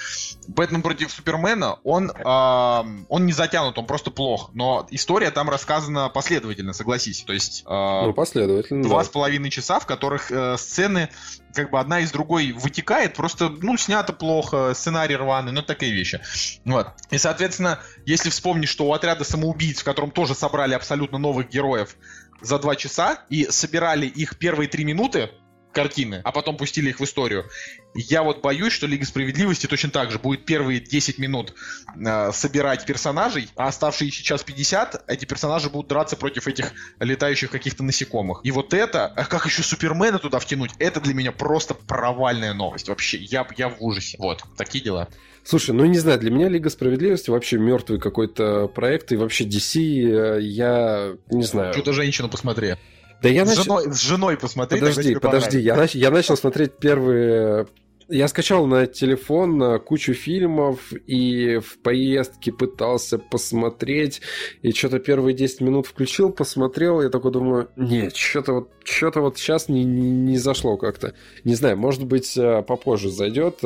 Бэтмен против Супермена, он, а, он не затянут, он просто плох. Но история там рассказана последовательно, согласись. То есть... а, Ну, последовательно, Два да. с половиной часа, в которых э, сцены как бы одна из другой вытекает, просто, ну, снято плохо, сценарий рваный, ну, такие вещи. Вот. И, соответственно, если вспомнить, что у отряда самоубийц, в котором тоже собрали абсолютно новых героев за два часа и собирали их первые три минуты картины, а потом пустили их в историю. Я вот боюсь, что Лига Справедливости точно так же будет первые 10 минут э, собирать персонажей, а оставшиеся час 50 эти персонажи будут драться против этих летающих каких-то насекомых. И вот это, а как еще Супермена туда втянуть, это для меня просто провальная новость. Вообще, я, я в ужасе. Вот, такие дела. Слушай, ну не знаю, для меня Лига Справедливости вообще мертвый какой-то проект, и вообще DC, э, я не знаю. Чудо-женщину посмотри. Да я С, начал... женой, с женой посмотри. Подожди, подожди, я, нач- я начал смотреть первые... Я скачал на телефон э, кучу фильмов и в поездке пытался посмотреть, и что-то первые 10 минут включил, посмотрел, я такой думаю, нет, что-то вот, что-то вот сейчас не, не, не зашло как-то. Не знаю, может быть, э, попозже зайдет.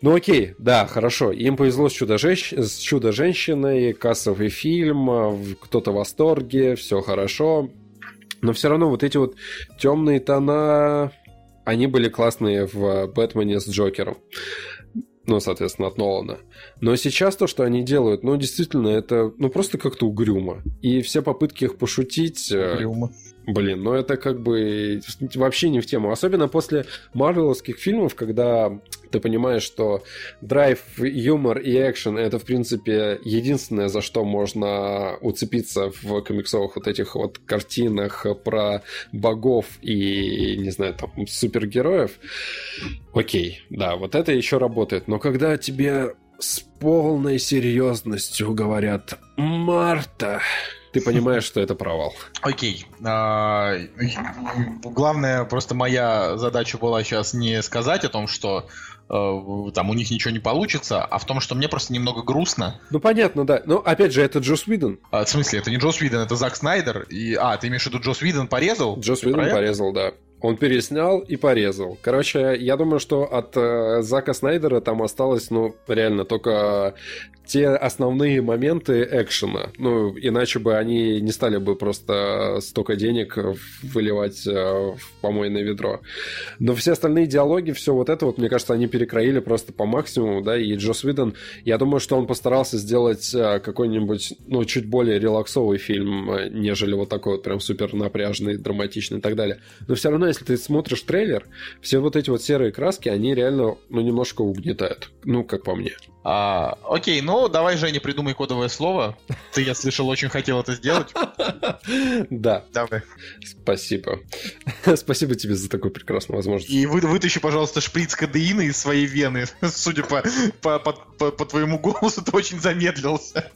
Э, ну окей, да, хорошо. Им повезло с чудо-женщ- с чудо-женщиной, кассовый фильм, э, кто-то в восторге, все хорошо. Но все равно вот эти вот темные тона, они были классные в Бэтмене с Джокером. Ну, соответственно, от Нолана. Но сейчас то, что они делают, ну, действительно, это ну просто как-то угрюмо. И все попытки их пошутить... э, Угрюмо. Блин, ну это как бы вообще не в тему. Особенно после марвеловских фильмов, когда ты понимаешь, что драйв, юмор и экшен это, в принципе, единственное, за что можно уцепиться в комиксовых вот этих вот картинах про богов и, не знаю, там, супергероев. Окей, да, вот это еще работает. Но когда тебе с полной серьезностью говорят «Марта», ты понимаешь, что это провал. Окей. А, главное, просто моя задача была сейчас не сказать о том, что там у них ничего не получится, а в том, что мне просто немного грустно. Ну понятно, да. Но опять же, это Джос Уидон. А, в смысле, это не Джос Уидон, это Зак Снайдер. И, а, ты имеешь в виду Джос Уидон порезал? Джос Уидон порезал, да. Он переснял и порезал. Короче, я думаю, что от э, Зака Снайдера там осталось, ну, реально только те основные моменты экшена. Ну, иначе бы они не стали бы просто столько денег выливать э, в помойное ведро. Но все остальные диалоги, все вот это вот, мне кажется, они перекроили просто по максимуму, да, и Джос Видон, я думаю, что он постарался сделать э, какой-нибудь, ну, чуть более релаксовый фильм, э, нежели вот такой вот прям супер напряжный, драматичный и так далее. Но все равно, если ты смотришь трейлер, все вот эти вот серые краски, они реально, ну, немножко угнетают. Ну, как по мне. А, окей, ну давай, Женя, придумай кодовое слово. Ты, я слышал, очень хотел это сделать. Да. Давай. Спасибо. Спасибо тебе за такую прекрасную возможность. И вы, вытащи, пожалуйста, шприц кадеина из своей вены. Судя по, по, по, по твоему голосу, ты очень замедлился.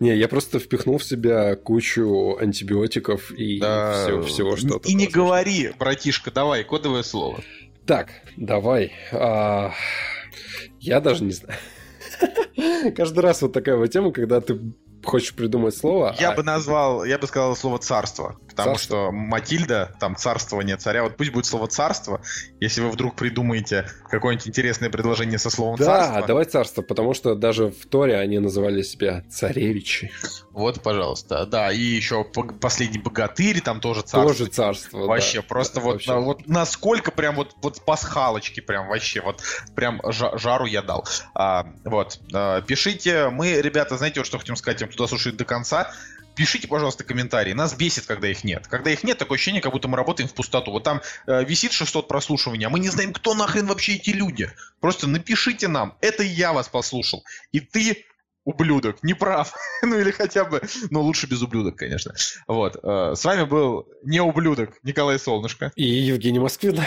Не, я просто впихнул в себя кучу антибиотиков и да. все, всего что-то. И не говори, братишка, давай, кодовое слово. Так, давай. А... Я даже не знаю. Каждый раз вот такая вот тема, когда ты хочешь придумать слово. Я а... бы назвал, я бы сказал слово царство. Потому царство. что Матильда, там царствование царя, вот пусть будет слово царство, если вы вдруг придумаете какое-нибудь интересное предложение со словом да, царство. Да, давай царство, потому что даже в Торе они называли себя царевичи. Вот, пожалуйста, да, и еще последний богатырь, там тоже царство. Тоже царство, Вообще, да, просто да, вот, вообще. На, вот насколько прям вот, вот пасхалочки прям вообще, вот прям жару я дал. А, вот, а, пишите, мы, ребята, знаете, вот что хотим сказать, тем, кто дослушает до конца, пишите, пожалуйста, комментарии. Нас бесит, когда их нет. Когда их нет, такое ощущение, как будто мы работаем в пустоту. Вот там э, висит 600 прослушиваний, а мы не знаем, кто нахрен вообще эти люди. Просто напишите нам. Это я вас послушал. И ты ублюдок, не прав. ну или хотя бы, ну лучше без ублюдок, конечно. Вот. Э, с вами был не ублюдок Николай Солнышко. И Евгений Москвин.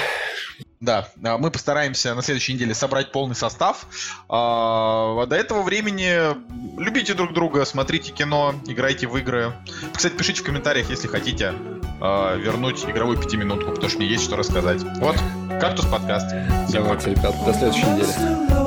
Да, а, мы постараемся на следующей неделе собрать полный состав. А до этого времени любите друг друга, смотрите кино, играйте в игры. Кстати, пишите в комментариях, если хотите а, вернуть игровую пятиминутку, потому что мне есть что рассказать. Вот, Кактус подкаст. Всем Давайте, ребят, до следующей недели.